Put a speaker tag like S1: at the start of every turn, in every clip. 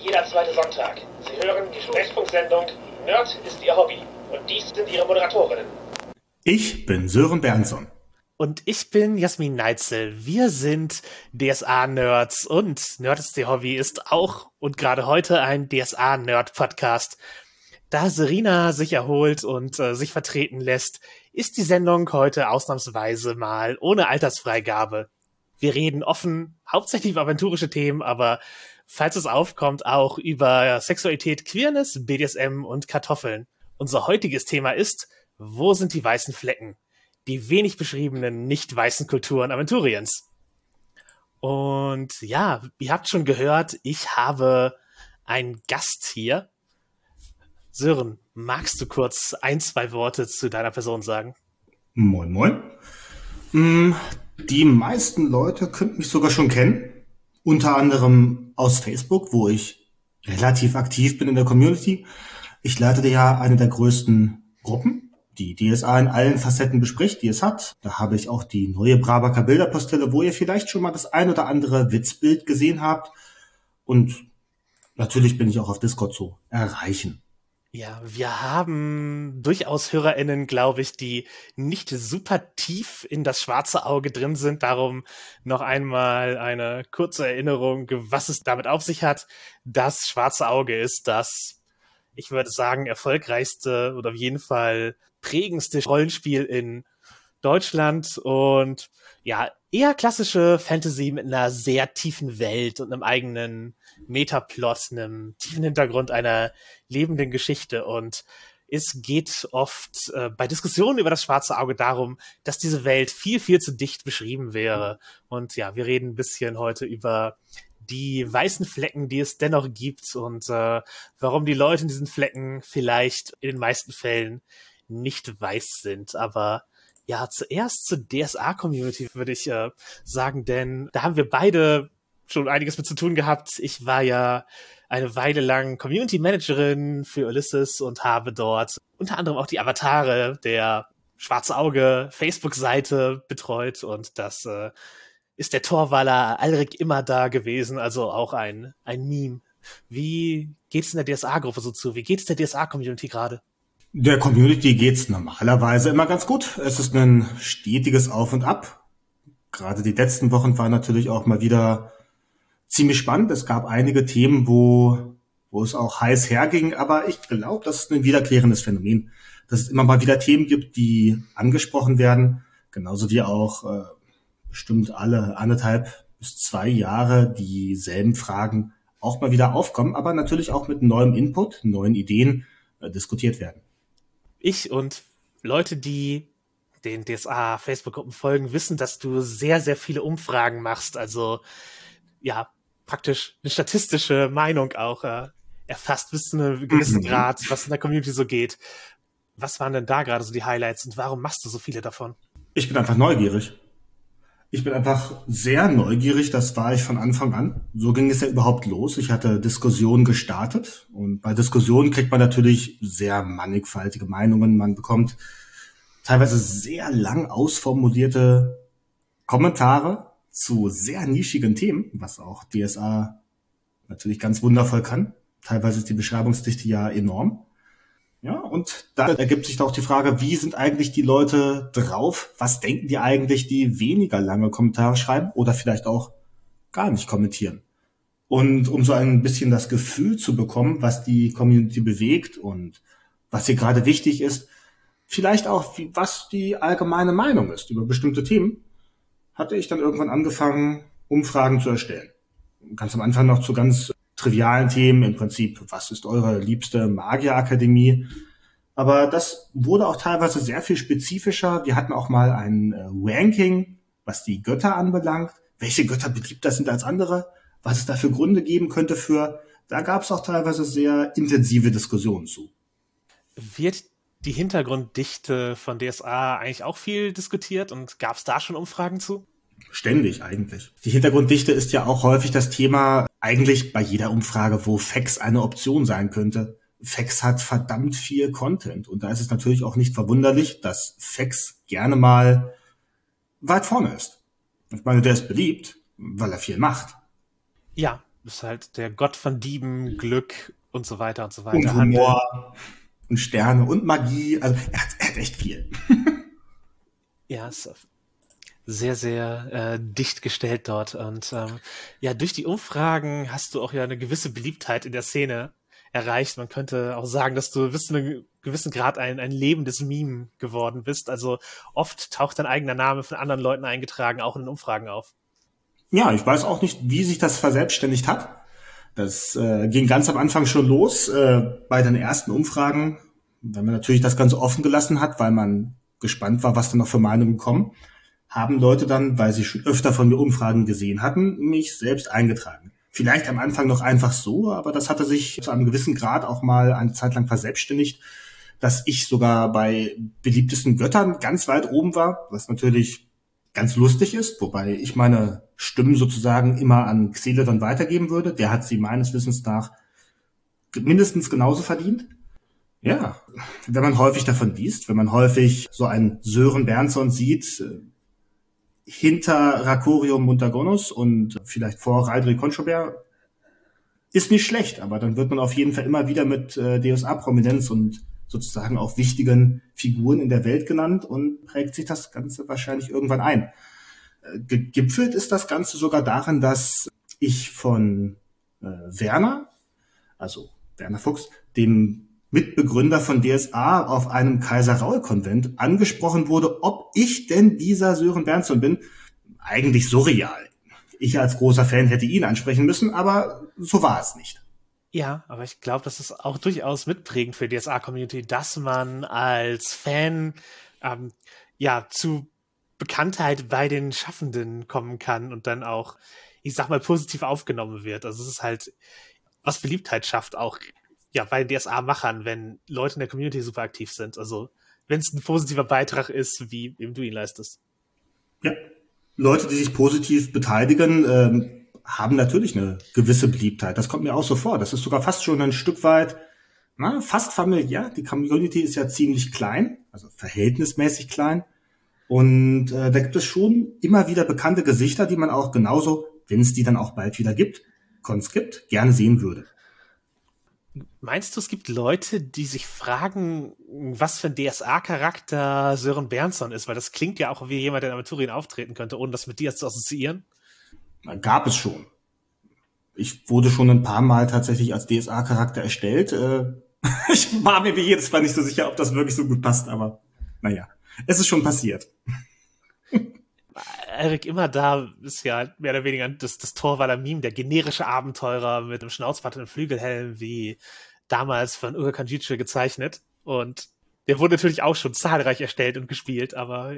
S1: jeder zweite Sonntag. Sie hören die Sprechfunksendung Nerd ist Ihr Hobby. Und dies sind Ihre Moderatorinnen.
S2: Ich bin Sören Bernson.
S3: Und ich bin Jasmin Neitzel. Wir sind DSA-Nerds und Nerd ist Ihr Hobby ist auch und gerade heute ein DSA-Nerd-Podcast. Da Serena sich erholt und äh, sich vertreten lässt, ist die Sendung heute ausnahmsweise mal ohne Altersfreigabe. Wir reden offen, hauptsächlich über aventurische Themen, aber falls es aufkommt, auch über Sexualität, Queerness, BDSM und Kartoffeln. Unser heutiges Thema ist, wo sind die weißen Flecken? Die wenig beschriebenen nicht weißen Kulturen Aventuriens. Und ja, ihr habt schon gehört, ich habe einen Gast hier. Sören, magst du kurz ein, zwei Worte zu deiner Person sagen?
S2: Moin, moin. Mm, die meisten Leute könnten mich sogar schon kennen. Unter anderem aus Facebook, wo ich relativ aktiv bin in der Community. Ich leitete ja eine der größten Gruppen, die DSA in allen Facetten bespricht, die es hat. Da habe ich auch die neue Brabaker Bilderpostelle, wo ihr vielleicht schon mal das ein oder andere Witzbild gesehen habt. Und natürlich bin ich auch auf Discord zu erreichen.
S3: Ja, wir haben durchaus HörerInnen, glaube ich, die nicht super tief in das schwarze Auge drin sind. Darum noch einmal eine kurze Erinnerung, was es damit auf sich hat. Das schwarze Auge ist das, ich würde sagen, erfolgreichste oder auf jeden Fall prägendste Rollenspiel in Deutschland und ja, eher klassische Fantasy mit einer sehr tiefen Welt und einem eigenen Metaplot, einem tiefen Hintergrund einer lebenden Geschichte und es geht oft äh, bei Diskussionen über das schwarze Auge darum, dass diese Welt viel, viel zu dicht beschrieben wäre. Und ja, wir reden ein bisschen heute über die weißen Flecken, die es dennoch gibt und äh, warum die Leute in diesen Flecken vielleicht in den meisten Fällen nicht weiß sind. Aber ja, zuerst zur DSA-Community würde ich äh, sagen, denn da haben wir beide schon einiges mit zu tun gehabt. Ich war ja eine Weile lang Community Managerin für Ulysses und habe dort unter anderem auch die Avatare der Schwarze Auge Facebook-Seite betreut und das äh, ist der Torwaller Alrik immer da gewesen, also auch ein, ein Meme. Wie geht's in der DSA-Gruppe so zu? Wie geht's der DSA-Community gerade?
S2: Der Community geht's normalerweise immer ganz gut. Es ist ein stetiges Auf und Ab. Gerade die letzten Wochen waren natürlich auch mal wieder ziemlich spannend. Es gab einige Themen, wo, wo es auch heiß herging, aber ich glaube, das ist ein wiederkehrendes Phänomen, dass es immer mal wieder Themen gibt, die angesprochen werden, genauso wie auch äh, bestimmt alle anderthalb bis zwei Jahre dieselben Fragen auch mal wieder aufkommen, aber natürlich auch mit neuem Input, neuen Ideen äh, diskutiert werden.
S3: Ich und Leute, die den DSA Facebook-Gruppen folgen, wissen, dass du sehr, sehr viele Umfragen machst. Also ja, praktisch eine statistische Meinung auch äh, erfasst bis zu einem gewissen mhm. Grad, was in der Community so geht. Was waren denn da gerade so die Highlights und warum machst du so viele davon?
S2: Ich bin einfach neugierig. Ich bin einfach sehr neugierig, das war ich von Anfang an. So ging es ja überhaupt los. Ich hatte Diskussionen gestartet und bei Diskussionen kriegt man natürlich sehr mannigfaltige Meinungen. Man bekommt teilweise sehr lang ausformulierte Kommentare zu sehr nischigen Themen, was auch DSA natürlich ganz wundervoll kann. Teilweise ist die Beschreibungsdichte ja enorm. Ja, und da ergibt sich auch die Frage, wie sind eigentlich die Leute drauf? Was denken die eigentlich, die weniger lange Kommentare schreiben oder vielleicht auch gar nicht kommentieren? Und um so ein bisschen das Gefühl zu bekommen, was die Community bewegt und was hier gerade wichtig ist, vielleicht auch, was die allgemeine Meinung ist über bestimmte Themen, hatte ich dann irgendwann angefangen, Umfragen zu erstellen. Ganz am Anfang noch zu ganz trivialen Themen, im Prinzip, was ist eure liebste Magierakademie? Aber das wurde auch teilweise sehr viel spezifischer. Wir hatten auch mal ein äh, Ranking, was die Götter anbelangt. Welche Götter beliebter sind als andere? Was es da für Gründe geben könnte für. Da gab es auch teilweise sehr intensive Diskussionen zu.
S3: Wird die Hintergrunddichte von DSA eigentlich auch viel diskutiert und gab es da schon Umfragen zu?
S2: Ständig eigentlich. Die Hintergrunddichte ist ja auch häufig das Thema, eigentlich bei jeder Umfrage, wo Fax eine Option sein könnte. Fax hat verdammt viel Content und da ist es natürlich auch nicht verwunderlich, dass Fax gerne mal weit vorne ist. Ich meine, der ist beliebt, weil er viel macht.
S3: Ja, ist halt der Gott von Dieben, Glück und so weiter und so weiter.
S2: Und Humor und Sterne und Magie. Also er hat, er hat echt viel.
S3: ja, ist sehr, sehr äh, dicht gestellt dort. Und ähm, ja, durch die Umfragen hast du auch ja eine gewisse Beliebtheit in der Szene erreicht. Man könnte auch sagen, dass du bis zu einem gewissen Grad ein, ein lebendes Meme geworden bist. Also oft taucht dein eigener Name von anderen Leuten eingetragen, auch in den Umfragen auf.
S2: Ja, ich weiß auch nicht, wie sich das verselbstständigt hat. Das äh, ging ganz am Anfang schon los äh, bei den ersten Umfragen, wenn man natürlich das Ganze offen gelassen hat, weil man gespannt war, was da noch für Meinungen kommen haben Leute dann, weil sie schon öfter von mir Umfragen gesehen hatten, mich selbst eingetragen. Vielleicht am Anfang noch einfach so, aber das hatte sich zu einem gewissen Grad auch mal eine Zeit lang verselbstständigt, dass ich sogar bei beliebtesten Göttern ganz weit oben war, was natürlich ganz lustig ist, wobei ich meine Stimmen sozusagen immer an Xele dann weitergeben würde. Der hat sie meines Wissens nach mindestens genauso verdient. Ja, wenn man häufig davon liest, wenn man häufig so einen Sören Bernson sieht, hinter Rakorium Montagonus und vielleicht vor Raidri Conchobert ist nicht schlecht, aber dann wird man auf jeden Fall immer wieder mit äh, DSA-Prominenz und sozusagen auch wichtigen Figuren in der Welt genannt und prägt sich das Ganze wahrscheinlich irgendwann ein. Äh, gegipfelt ist das Ganze sogar darin, dass ich von äh, Werner, also Werner Fuchs, dem Mitbegründer von DSA auf einem Kaiser-Raul-Konvent angesprochen wurde, ob ich denn dieser Sören Bernson bin. Eigentlich surreal. Ich als großer Fan hätte ihn ansprechen müssen, aber so war es nicht.
S3: Ja, aber ich glaube, das ist auch durchaus mitprägend für die DSA-Community, dass man als Fan ähm, ja zu Bekanntheit bei den Schaffenden kommen kann und dann auch, ich sag mal, positiv aufgenommen wird. Also es ist halt, was Beliebtheit schafft, auch ja, bei DSA-Machern, wenn Leute in der Community super aktiv sind. Also wenn es ein positiver Beitrag ist, wie eben du ihn leistest.
S2: Ja, Leute, die sich positiv beteiligen, ähm, haben natürlich eine gewisse Beliebtheit. Das kommt mir auch so vor. Das ist sogar fast schon ein Stück weit, na, fast familiär. Die Community ist ja ziemlich klein, also verhältnismäßig klein. Und äh, da gibt es schon immer wieder bekannte Gesichter, die man auch genauso, wenn es die dann auch bald wieder gibt, Cons gibt, gerne sehen würde.
S3: Meinst du, es gibt Leute, die sich fragen, was für ein DSA-Charakter Sören Bernson ist? Weil das klingt ja auch wie jemand, der in Aventurien auftreten könnte, ohne das mit dir zu assoziieren.
S2: Gab es schon. Ich wurde schon ein paar Mal tatsächlich als DSA-Charakter erstellt. Äh, ich war mir wie jedes Mal nicht so sicher, ob das wirklich so gut passt, aber naja, es ist schon passiert.
S3: Eric immer da ist ja mehr oder weniger das, das Torwaler Meme, der generische Abenteurer mit einem Schnauzbart und einem Flügelhelm, wie damals von Uga Kanjichi gezeichnet. Und der wurde natürlich auch schon zahlreich erstellt und gespielt, aber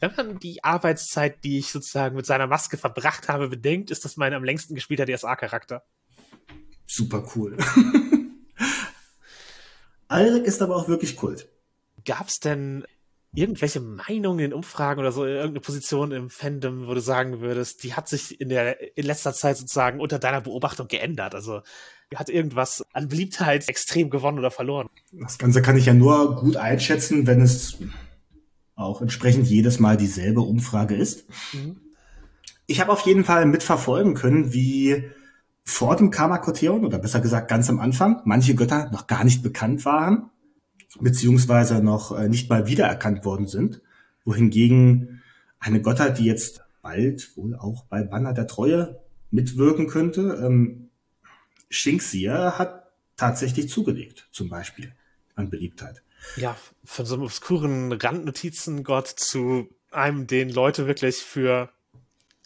S3: wenn man die Arbeitszeit, die ich sozusagen mit seiner Maske verbracht habe, bedenkt, ist das mein am längsten gespielter DSA-Charakter.
S2: Super cool. Alrik ist aber auch wirklich Kult.
S3: Gab's denn irgendwelche Meinungen in Umfragen oder so, irgendeine Position im Fandom, wo du sagen würdest, die hat sich in der in letzter Zeit sozusagen unter deiner Beobachtung geändert? Also hat irgendwas an Beliebtheit extrem gewonnen oder verloren?
S2: Das Ganze kann ich ja nur gut einschätzen, wenn es auch entsprechend jedes Mal dieselbe Umfrage ist. Mhm. Ich habe auf jeden Fall mitverfolgen können, wie vor dem Karma-Koteon, oder besser gesagt ganz am Anfang, manche Götter noch gar nicht bekannt waren beziehungsweise noch äh, nicht mal wiedererkannt worden sind, wohingegen eine Gottheit, die jetzt bald wohl auch bei Banner der Treue mitwirken könnte, ähm, Shinxia hat tatsächlich zugelegt, zum Beispiel an Beliebtheit.
S3: Ja, von so einem obskuren Randnotizengott zu einem, den Leute wirklich für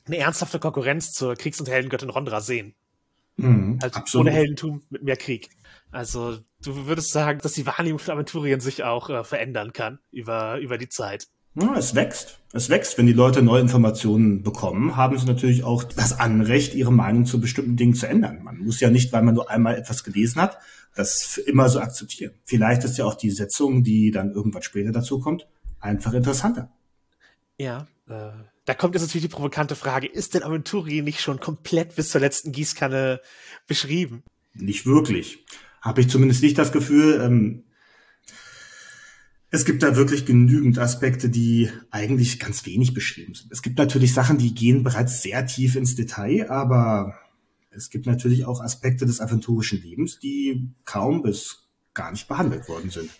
S3: eine ernsthafte Konkurrenz zur Kriegs- und Heldengöttin Rondra sehen. Mhm, halt absolut. ohne Heldentum mit mehr Krieg. Also du würdest sagen, dass die Wahrnehmung von Aventurien sich auch äh, verändern kann über, über die Zeit.
S2: Ja, es wächst. Es wächst. Wenn die Leute neue Informationen bekommen, haben sie natürlich auch das Anrecht, ihre Meinung zu bestimmten Dingen zu ändern. Man muss ja nicht, weil man nur einmal etwas gelesen hat, das immer so akzeptieren. Vielleicht ist ja auch die Setzung, die dann irgendwann später dazu kommt, einfach interessanter.
S3: Ja, äh, da kommt jetzt natürlich die provokante Frage, ist denn Aventurien nicht schon komplett bis zur letzten Gießkanne beschrieben?
S2: Nicht wirklich habe ich zumindest nicht das Gefühl. Ähm, es gibt da wirklich genügend Aspekte, die eigentlich ganz wenig beschrieben sind. Es gibt natürlich Sachen, die gehen bereits sehr tief ins Detail, aber Es gibt natürlich auch Aspekte des aventurischen Lebens, die kaum bis gar nicht behandelt worden sind.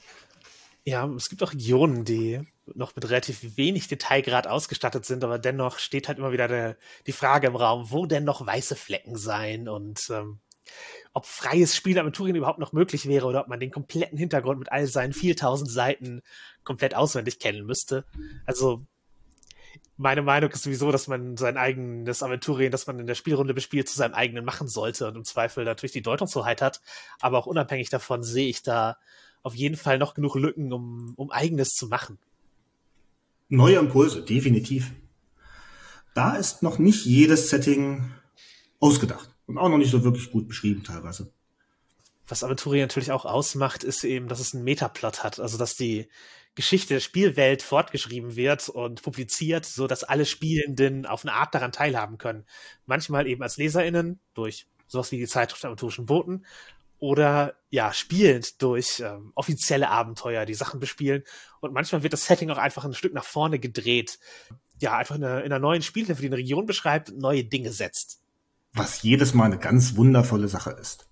S3: Ja, es gibt auch Regionen, die noch mit relativ wenig Detailgrad ausgestattet sind, aber dennoch steht halt immer wieder der, die Frage im Raum, wo denn noch weiße Flecken sein und ähm, ob freies Spiel Aventurien überhaupt noch möglich wäre oder ob man den kompletten Hintergrund mit all seinen 4000 Seiten komplett auswendig kennen müsste. Also meine Meinung ist sowieso, dass man sein eigenes Aventurien, das man in der Spielrunde bespielt, zu seinem eigenen machen sollte und im Zweifel natürlich die Deutungshoheit hat. Aber auch unabhängig davon sehe ich da auf jeden Fall noch genug Lücken, um, um eigenes zu machen.
S2: Neue Impulse, definitiv. Da ist noch nicht jedes Setting ausgedacht und auch noch nicht so wirklich gut beschrieben teilweise.
S3: Was Aventurien natürlich auch ausmacht, ist eben, dass es einen Metaplot hat, also dass die Geschichte der Spielwelt fortgeschrieben wird und publiziert, so dass alle Spielenden auf eine Art daran teilhaben können. Manchmal eben als LeserInnen durch sowas wie die Zeitschrift der aventurischen Boten oder ja, spielend durch ähm, offizielle Abenteuer, die Sachen bespielen. Und manchmal wird das Setting auch einfach ein Stück nach vorne gedreht. Ja, einfach in einer, in einer neuen Spielhilfe, die eine Region beschreibt, neue Dinge setzt.
S2: Was jedes Mal eine ganz wundervolle Sache ist.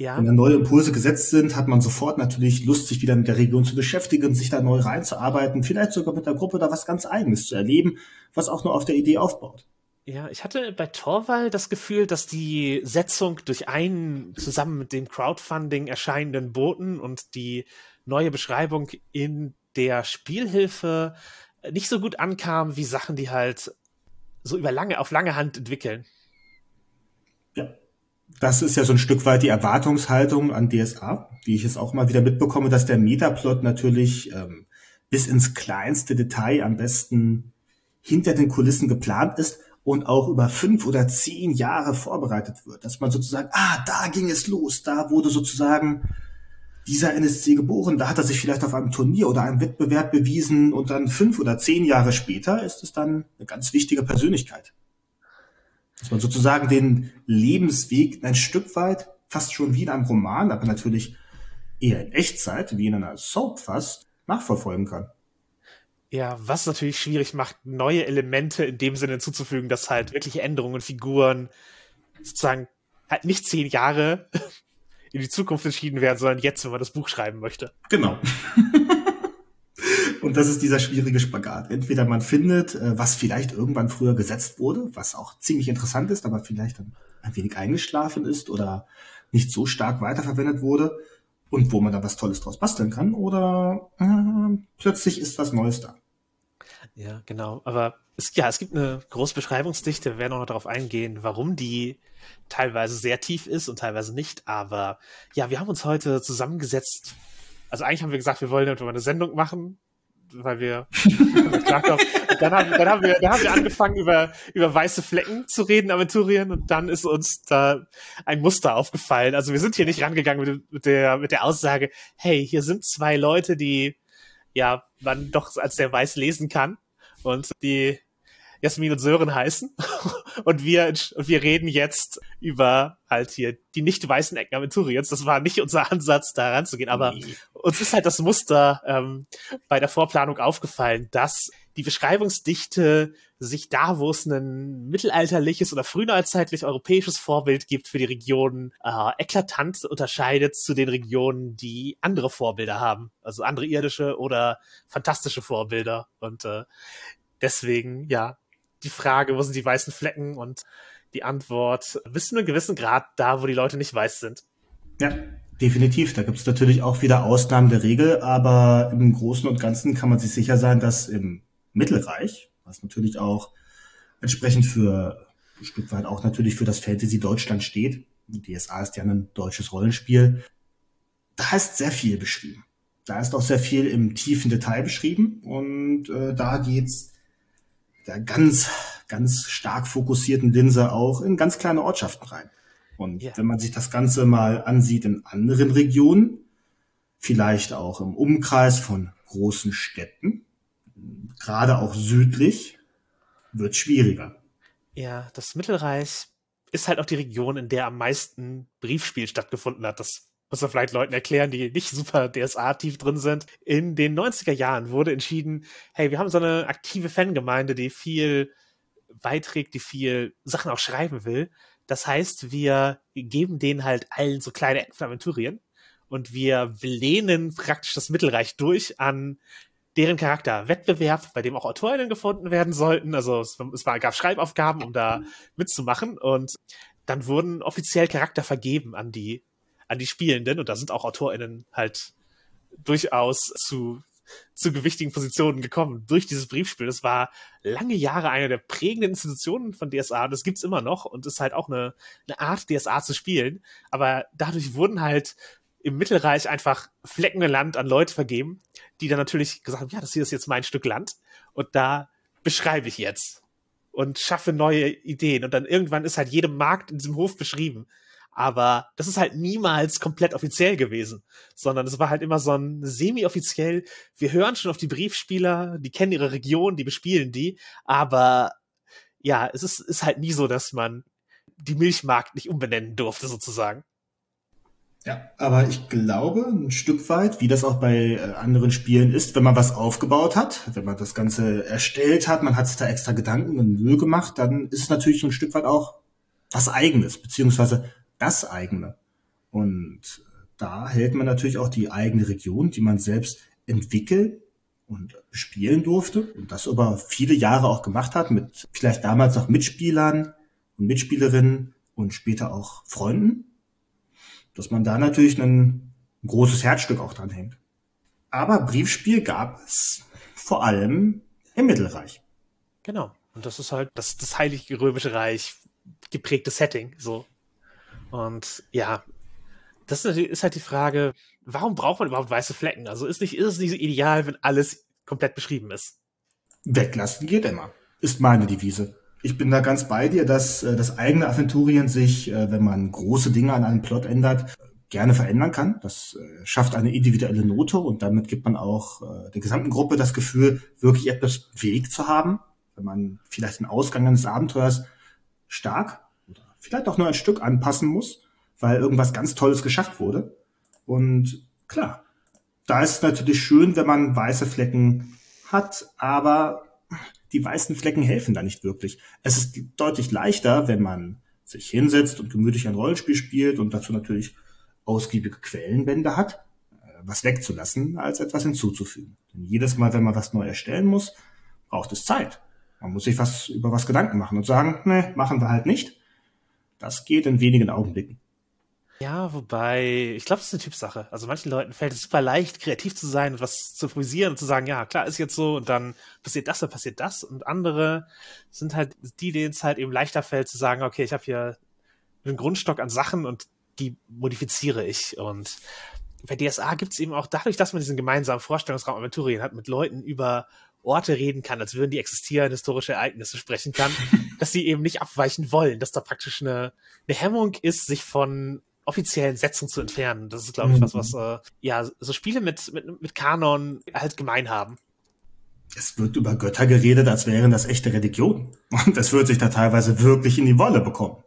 S2: Ja. Wenn da neue Impulse gesetzt sind, hat man sofort natürlich Lust, sich wieder mit der Region zu beschäftigen, sich da neu reinzuarbeiten, vielleicht sogar mit der Gruppe da was ganz Eigenes zu erleben, was auch nur auf der Idee aufbaut.
S3: Ja, ich hatte bei Torwall das Gefühl, dass die Setzung durch einen zusammen mit dem Crowdfunding erscheinenden Boten und die neue Beschreibung in der Spielhilfe nicht so gut ankam wie Sachen, die halt so über lange, auf lange Hand entwickeln.
S2: Das ist ja so ein Stück weit die Erwartungshaltung an DSA, die ich jetzt auch mal wieder mitbekomme, dass der Metaplot natürlich ähm, bis ins kleinste Detail am besten hinter den Kulissen geplant ist und auch über fünf oder zehn Jahre vorbereitet wird. Dass man sozusagen, ah, da ging es los, da wurde sozusagen dieser NSC geboren, da hat er sich vielleicht auf einem Turnier oder einem Wettbewerb bewiesen und dann fünf oder zehn Jahre später ist es dann eine ganz wichtige Persönlichkeit. Dass man sozusagen den Lebensweg ein Stück weit, fast schon wie in einem Roman, aber natürlich eher in Echtzeit, wie in einer Soap fast, nachverfolgen kann.
S3: Ja, was natürlich schwierig macht, neue Elemente in dem Sinne zuzufügen, dass halt wirkliche Änderungen, Figuren sozusagen halt nicht zehn Jahre in die Zukunft entschieden werden, sondern jetzt, wenn man das Buch schreiben möchte.
S2: Genau. Und das ist dieser schwierige Spagat. Entweder man findet, äh, was vielleicht irgendwann früher gesetzt wurde, was auch ziemlich interessant ist, aber vielleicht dann ein wenig eingeschlafen ist oder nicht so stark weiterverwendet wurde und wo man da was Tolles draus basteln kann, oder äh, plötzlich ist was Neues da.
S3: Ja, genau. Aber es, ja, es gibt eine große Beschreibungsdichte. Wir werden auch noch darauf eingehen, warum die teilweise sehr tief ist und teilweise nicht. Aber ja, wir haben uns heute zusammengesetzt. Also eigentlich haben wir gesagt, wir wollen eine Sendung machen, weil wir dann haben, dann haben wir dann haben wir angefangen über über weiße Flecken zu reden Aventurien und dann ist uns da ein Muster aufgefallen. Also wir sind hier nicht rangegangen mit, mit der mit der Aussage, hey, hier sind zwei Leute, die ja man doch als sehr weiß lesen kann und die Jasmin und Sören heißen. und wir, und wir reden jetzt über halt hier die nicht weißen Ecken Aventuriens. Das war nicht unser Ansatz, da ranzugehen, aber nee. uns ist halt das Muster ähm, bei der Vorplanung aufgefallen, dass die Beschreibungsdichte sich da, wo es ein mittelalterliches oder frühneuzeitlich europäisches Vorbild gibt für die Regionen, äh, eklatant unterscheidet zu den Regionen, die andere Vorbilder haben. Also andere irdische oder fantastische Vorbilder. Und äh, deswegen, ja, die Frage, wo sind die weißen Flecken? Und die Antwort, bis zu einem gewissen Grad da, wo die Leute nicht weiß sind.
S2: Ja, definitiv. Da gibt es natürlich auch wieder Ausnahmen der Regel, aber im Großen und Ganzen kann man sich sicher sein, dass im Mittelreich, was natürlich auch entsprechend für ein Stück weit auch natürlich für das Fantasy Deutschland steht, die DSA ist ja ein deutsches Rollenspiel, da ist sehr viel beschrieben. Da ist auch sehr viel im tiefen Detail beschrieben und äh, da geht's der ganz, ganz stark fokussierten Linse auch in ganz kleine Ortschaften rein. Und ja. wenn man sich das Ganze mal ansieht in anderen Regionen, vielleicht auch im Umkreis von großen Städten, gerade auch südlich, wird schwieriger.
S3: Ja, das Mittelreich ist halt auch die Region, in der am meisten Briefspiel stattgefunden hat. Das muss man vielleicht Leuten erklären, die nicht super DSA-tief drin sind. In den 90er Jahren wurde entschieden, hey, wir haben so eine aktive Fangemeinde, die viel beiträgt, die viel Sachen auch schreiben will. Das heißt, wir geben denen halt allen so kleine Aventurien und wir lehnen praktisch das Mittelreich durch an deren Charakterwettbewerb, bei dem auch AutorInnen gefunden werden sollten. Also es, es war, gab Schreibaufgaben, um da mitzumachen und dann wurden offiziell Charakter vergeben an die, an die Spielenden und da sind auch AutorInnen halt durchaus zu, zu gewichtigen Positionen gekommen durch dieses Briefspiel. Das war lange Jahre eine der prägenden Institutionen von DSA und das gibt's immer noch und ist halt auch eine, eine Art, DSA zu spielen. Aber dadurch wurden halt im Mittelreich einfach Flecken Land an Leute vergeben, die dann natürlich gesagt haben, ja, das hier ist jetzt mein Stück Land und da beschreibe ich jetzt und schaffe neue Ideen und dann irgendwann ist halt jedem Markt in diesem Hof beschrieben. Aber das ist halt niemals komplett offiziell gewesen, sondern es war halt immer so ein semi-offiziell. Wir hören schon auf die Briefspieler, die kennen ihre Region, die bespielen die, aber ja, es ist, ist halt nie so, dass man die Milchmarkt nicht umbenennen durfte, sozusagen.
S2: Ja, aber ich glaube ein Stück weit, wie das auch bei äh, anderen Spielen ist, wenn man was aufgebaut hat, wenn man das Ganze erstellt hat, man hat sich da extra Gedanken und Mühe gemacht, dann ist es natürlich ein Stück weit auch was Eigenes, beziehungsweise das eigene. Und da hält man natürlich auch die eigene Region, die man selbst entwickeln und spielen durfte und das über viele Jahre auch gemacht hat mit vielleicht damals noch Mitspielern und Mitspielerinnen und später auch Freunden dass man da natürlich ein großes Herzstück auch dran hängt. Aber Briefspiel gab es vor allem im Mittelreich.
S3: Genau. Und das ist halt das, das Heilige Römische Reich geprägte Setting, so. Und ja, das ist halt die Frage, warum braucht man überhaupt weiße Flecken? Also ist nicht, ist es nicht so ideal, wenn alles komplett beschrieben ist?
S2: Weglassen geht immer. Ist meine Devise ich bin da ganz bei dir, dass äh, das eigene Aventurien sich, äh, wenn man große Dinge an einem Plot ändert, gerne verändern kann. Das äh, schafft eine individuelle Note und damit gibt man auch der gesamten Gruppe das Gefühl, wirklich etwas Weg zu haben, wenn man vielleicht den Ausgang eines Abenteuers stark vielleicht auch nur ein Stück anpassen muss, weil irgendwas ganz Tolles geschafft wurde. Und klar, da ist es natürlich schön, wenn man weiße Flecken hat, aber die weißen Flecken helfen da nicht wirklich. Es ist deutlich leichter, wenn man sich hinsetzt und gemütlich ein Rollenspiel spielt und dazu natürlich ausgiebige Quellenbände hat, äh, was wegzulassen, als etwas hinzuzufügen. Denn jedes Mal, wenn man was neu erstellen muss, braucht es Zeit. Man muss sich was über was Gedanken machen und sagen, ne, machen wir halt nicht. Das geht in wenigen Augenblicken.
S3: Ja, wobei, ich glaube, das ist eine Typsache. Also manchen Leuten fällt es super leicht, kreativ zu sein und was zu improvisieren und zu sagen, ja, klar, ist jetzt so und dann passiert das, dann passiert das. Und andere sind halt die, denen es halt eben leichter fällt zu sagen, okay, ich habe hier einen Grundstock an Sachen und die modifiziere ich. Und bei DSA gibt es eben auch dadurch, dass man diesen gemeinsamen Vorstellungsraum Aventurien hat, mit Leuten über Orte reden kann, als würden die existieren, historische Ereignisse sprechen kann, dass sie eben nicht abweichen wollen, dass da praktisch eine, eine Hemmung ist, sich von offiziellen Sätzen zu entfernen. Das ist, glaube ich, was, was mhm. äh, ja so Spiele mit, mit, mit Kanon halt gemein haben.
S2: Es wird über Götter geredet, als wären das echte Religionen. Und es wird sich da teilweise wirklich in die Wolle bekommen.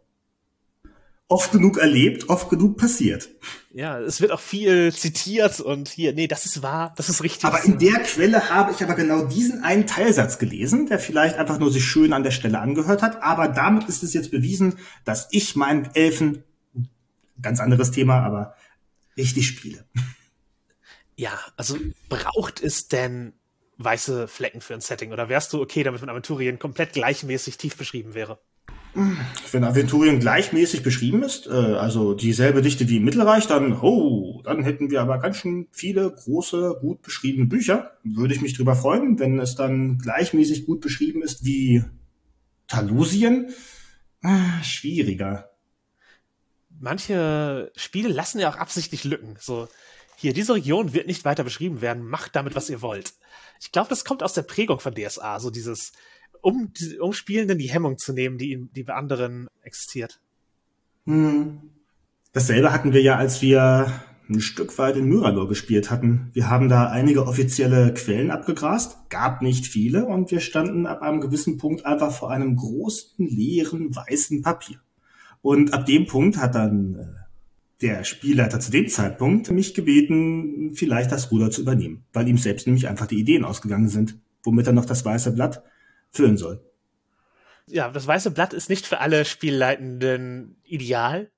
S2: Oft genug erlebt, oft genug passiert.
S3: Ja, es wird auch viel zitiert und hier, nee, das ist wahr, das ist richtig.
S2: Aber in der Quelle habe ich aber genau diesen einen Teilsatz gelesen, der vielleicht einfach nur sich schön an der Stelle angehört hat, aber damit ist es jetzt bewiesen, dass ich meinen Elfen ganz anderes Thema, aber richtig Spiele.
S3: Ja, also braucht es denn weiße Flecken für ein Setting? Oder wärst du okay, damit von Aventurien komplett gleichmäßig tief beschrieben wäre?
S2: Wenn Aventurien gleichmäßig beschrieben ist, äh, also dieselbe Dichte wie im Mittelreich, dann, oh, dann hätten wir aber ganz schön viele große, gut beschriebene Bücher. Würde ich mich drüber freuen, wenn es dann gleichmäßig gut beschrieben ist wie Talusien. Ah, schwieriger
S3: manche Spiele lassen ja auch absichtlich Lücken. So, hier, diese Region wird nicht weiter beschrieben werden, macht damit, was ihr wollt. Ich glaube, das kommt aus der Prägung von DSA, so dieses, um, um Spielenden die Hemmung zu nehmen, die, die bei anderen existiert.
S2: Hm. Dasselbe hatten wir ja, als wir ein Stück weit in Myrador gespielt hatten. Wir haben da einige offizielle Quellen abgegrast, gab nicht viele und wir standen ab einem gewissen Punkt einfach vor einem großen, leeren, weißen Papier. Und ab dem Punkt hat dann äh, der Spielleiter zu dem Zeitpunkt mich gebeten, vielleicht das Ruder zu übernehmen, weil ihm selbst nämlich einfach die Ideen ausgegangen sind, womit er noch das weiße Blatt füllen soll.
S3: Ja, das weiße Blatt ist nicht für alle Spielleitenden ideal.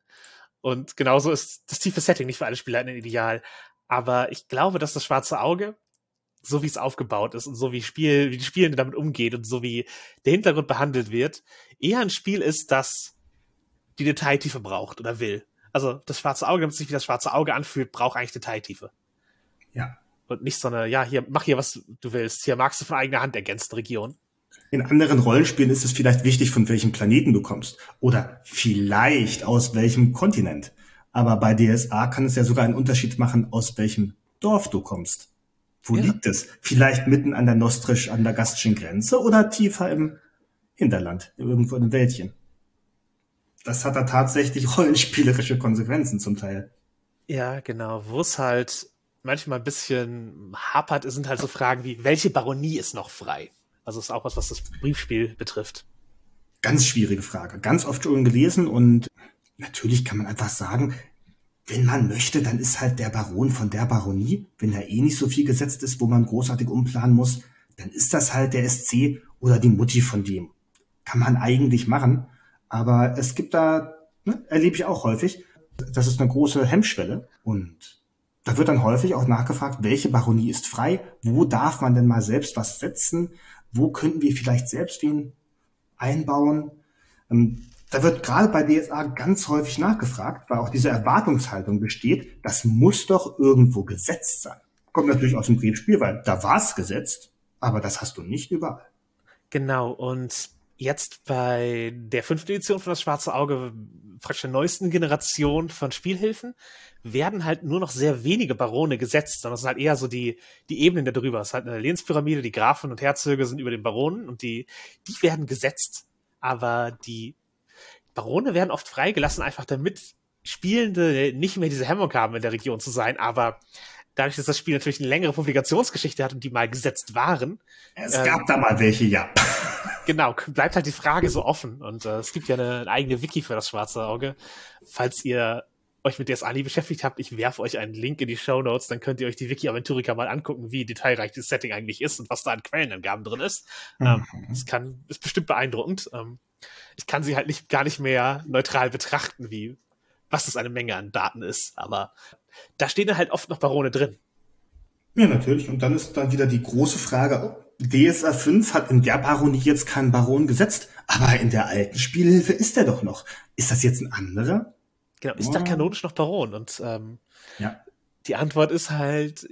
S3: Und genauso ist das tiefe Setting nicht für alle Spielleitenden ideal. Aber ich glaube, dass das schwarze Auge, so wie es aufgebaut ist und so wie Spiel, wie die Spielende damit umgeht und so wie der Hintergrund behandelt wird, eher ein Spiel ist, das die Detailtiefe braucht oder will. Also das schwarze Auge, damit sich wie das schwarze Auge anfühlt, braucht eigentlich Detailtiefe.
S2: Ja.
S3: Und nicht so eine, ja, hier, mach hier, was du willst. Hier magst du von eigener Hand ergänzte Region.
S2: In anderen Rollenspielen ist es vielleicht wichtig, von welchem Planeten du kommst. Oder vielleicht aus welchem Kontinent. Aber bei DSA kann es ja sogar einen Unterschied machen, aus welchem Dorf du kommst. Wo ja. liegt es? Vielleicht mitten an der nostrisch an der gastschen Grenze oder tiefer im Hinterland, irgendwo in einem Wäldchen. Das hat da tatsächlich rollenspielerische Konsequenzen zum Teil.
S3: Ja, genau. Wo es halt manchmal ein bisschen hapert, sind halt so Fragen wie, welche Baronie ist noch frei? Also ist auch was, was das Briefspiel betrifft.
S2: Ganz schwierige Frage. Ganz oft schon gelesen und natürlich kann man einfach sagen, wenn man möchte, dann ist halt der Baron von der Baronie, wenn da eh nicht so viel gesetzt ist, wo man großartig umplanen muss, dann ist das halt der SC oder die Mutti von dem. Kann man eigentlich machen. Aber es gibt da, ne, erlebe ich auch häufig, das ist eine große Hemmschwelle. Und da wird dann häufig auch nachgefragt, welche Baronie ist frei? Wo darf man denn mal selbst was setzen? Wo könnten wir vielleicht selbst wen einbauen. Ähm, da wird gerade bei DSA ganz häufig nachgefragt, weil auch diese Erwartungshaltung besteht, das muss doch irgendwo gesetzt sein. Kommt natürlich aus dem Briefspiel, weil da war es gesetzt, aber das hast du nicht überall.
S3: Genau, und jetzt bei der fünften Edition von das Schwarze Auge, praktisch der neuesten Generation von Spielhilfen, werden halt nur noch sehr wenige Barone gesetzt, sondern es sind halt eher so die, die Ebenen darüber. Es ist halt eine Lehnspyramide, die Grafen und Herzöge sind über den Baronen und die, die werden gesetzt. Aber die Barone werden oft freigelassen, einfach damit Spielende nicht mehr diese Hemmung haben, in der Region zu sein, aber dadurch, dass das Spiel natürlich eine längere Publikationsgeschichte hat und die mal gesetzt waren.
S2: Es ähm, gab da mal welche, ja.
S3: Genau, bleibt halt die Frage so offen. Und äh, es gibt ja eine, eine eigene Wiki für das schwarze Auge. Falls ihr euch mit DSA nie beschäftigt habt, ich werfe euch einen Link in die Show Notes, dann könnt ihr euch die Wiki Aventurica mal angucken, wie detailreich das Setting eigentlich ist und was da an Quellenangaben drin ist. Ähm, mhm. Ähm, das kann, ist bestimmt beeindruckend. Ähm, ich kann sie halt nicht, gar nicht mehr neutral betrachten, wie, was das eine Menge an Daten ist, aber da stehen dann halt oft noch Barone drin.
S2: Ja, natürlich. Und dann ist dann wieder die große Frage, DSA 5 hat in der Baronie jetzt keinen Baron gesetzt, aber in der alten Spielhilfe ist er doch noch. Ist das jetzt ein anderer?
S3: Genau, ist oh. da kanonisch noch Baron? Und ähm, ja. die Antwort ist halt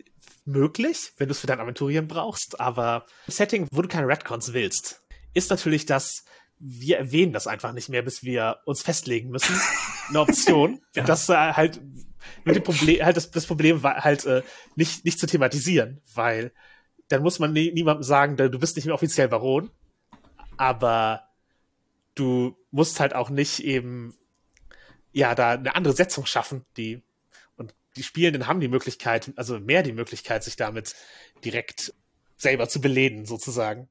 S3: möglich, wenn du es für dein Aventurieren brauchst, aber im Setting, wo du keine Redcons willst, ist natürlich das, wir erwähnen das einfach nicht mehr, bis wir uns festlegen müssen. Eine Option. ja. Das äh, halt mit dem Problem, halt das, das Problem war halt äh, nicht, nicht zu thematisieren, weil dann muss man nie, niemandem sagen, du bist nicht mehr offiziell Baron, aber du musst halt auch nicht eben ja da eine andere Setzung schaffen, die und die Spielenden haben die Möglichkeit, also mehr die Möglichkeit, sich damit direkt selber zu belehnen, sozusagen.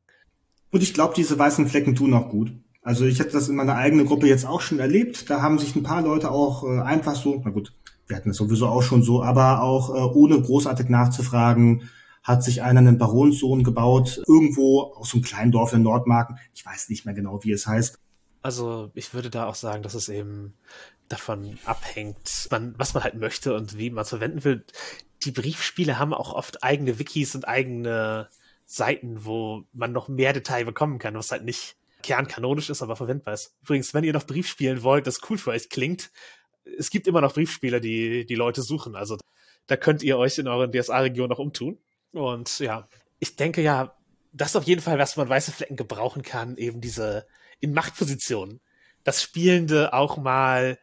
S2: Und ich glaube, diese weißen Flecken tun auch gut. Also ich hätte das in meiner eigenen Gruppe jetzt auch schon erlebt. Da haben sich ein paar Leute auch äh, einfach so, na gut, wir hatten es sowieso auch schon so, aber auch äh, ohne großartig nachzufragen, hat sich einer einen Baronssohn gebaut, irgendwo aus einem kleinen Dorf in Nordmarken. Ich weiß nicht mehr genau, wie es heißt.
S3: Also ich würde da auch sagen, dass es eben davon abhängt, man, was man halt möchte und wie man es verwenden will. Die Briefspiele haben auch oft eigene Wikis und eigene Seiten, wo man noch mehr Detail bekommen kann, was halt nicht kernkanonisch ist, aber verwendbar ist. Übrigens, wenn ihr noch Brief spielen wollt, das cool für euch klingt, es gibt immer noch Briefspiele, die die Leute suchen. Also da könnt ihr euch in euren DSA-Region noch umtun. Und ja, ich denke ja, das ist auf jeden Fall, was man weiße Flecken gebrauchen kann, eben diese in Machtpositionen. Dass Spielende auch mal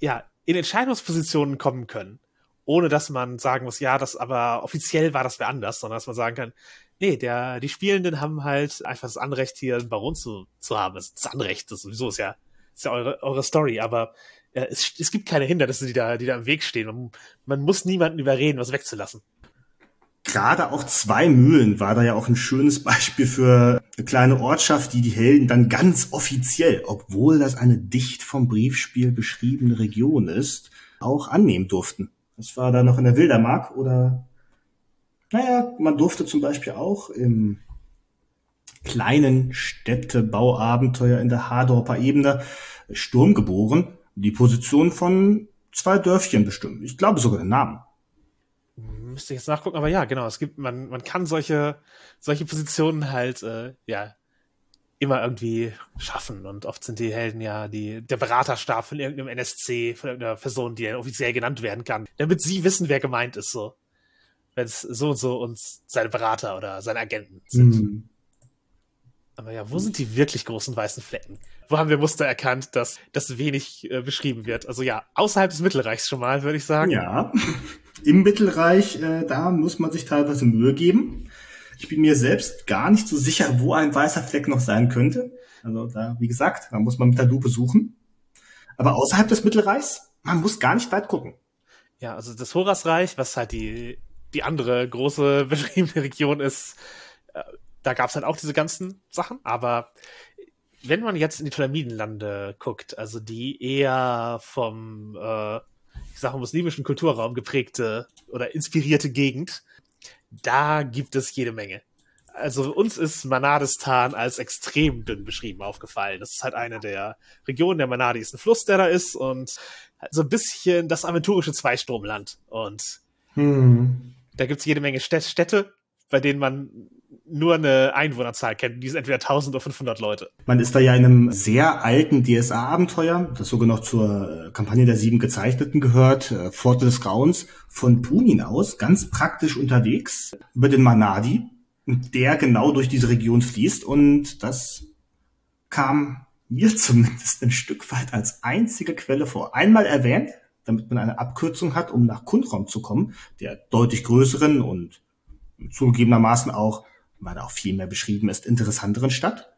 S3: ja, in Entscheidungspositionen kommen können, ohne dass man sagen muss, ja, das aber offiziell war das wer anders, sondern dass man sagen kann, nee, der, die Spielenden haben halt einfach das Anrecht, hier einen Baron zu, zu haben. Das, Anrecht, das sowieso ist ja, ist ja eure, eure Story, aber äh, es, es gibt keine Hindernisse, die da, die da im Weg stehen. Man, man muss niemanden überreden, was wegzulassen
S2: gerade auch zwei Mühlen war da ja auch ein schönes Beispiel für eine kleine Ortschaft, die die Helden dann ganz offiziell, obwohl das eine dicht vom Briefspiel beschriebene Region ist, auch annehmen durften. Das war da noch in der Wildermark oder, naja, man durfte zum Beispiel auch im kleinen Städtebauabenteuer in der Hardorper Ebene Sturm geboren, die Position von zwei Dörfchen bestimmen. Ich glaube sogar den Namen.
S3: Müsste ich jetzt nachgucken, aber ja, genau. Es gibt, man, man kann solche, solche Positionen halt, äh, ja, immer irgendwie schaffen. Und oft sind die Helden ja die, der Beraterstab von irgendeinem NSC, von irgendeiner Person, die ja offiziell genannt werden kann, damit sie wissen, wer gemeint ist, so. Wenn es so und so und seine Berater oder seine Agenten sind. Mhm. Aber ja, wo sind die wirklich großen weißen Flecken? Wo haben wir Muster erkannt, dass das wenig äh, beschrieben wird? Also ja, außerhalb des Mittelreichs schon mal, würde ich sagen.
S2: Ja, im Mittelreich, äh, da muss man sich teilweise Mühe geben. Ich bin mir selbst gar nicht so sicher, wo ein weißer Fleck noch sein könnte. Also da, wie gesagt, da muss man mit der Lupe suchen. Aber außerhalb des Mittelreichs, man muss gar nicht weit gucken.
S3: Ja, also das Horasreich, was halt die, die andere große beschriebene Region ist, äh, da gab es halt auch diese ganzen Sachen, aber wenn man jetzt in die Ptolemidenlande guckt, also die eher vom, äh, ich sage muslimischen Kulturraum geprägte oder inspirierte Gegend, da gibt es jede Menge. Also uns ist Manadistan als extrem dünn beschrieben aufgefallen. Das ist halt eine der Regionen der Manadi, ist ein Fluss, der da ist und halt so ein bisschen das aventurische Zweistromland. Und hm. da gibt's jede Menge Städte, bei denen man nur eine Einwohnerzahl kennt. Die sind entweder 1000 oder 500 Leute.
S2: Man ist da ja in einem sehr alten DSA-Abenteuer, das sogar noch zur äh, Kampagne der Sieben Gezeichneten gehört, äh, Pforte des Grauens, von Punin aus, ganz praktisch unterwegs, über den Manadi, der genau durch diese Region fließt. Und das kam mir zumindest ein Stück weit als einzige Quelle vor. Einmal erwähnt, damit man eine Abkürzung hat, um nach Kundraum zu kommen, der deutlich größeren und zugegebenermaßen auch weil da auch viel mehr beschrieben ist, interessanteren Stadt.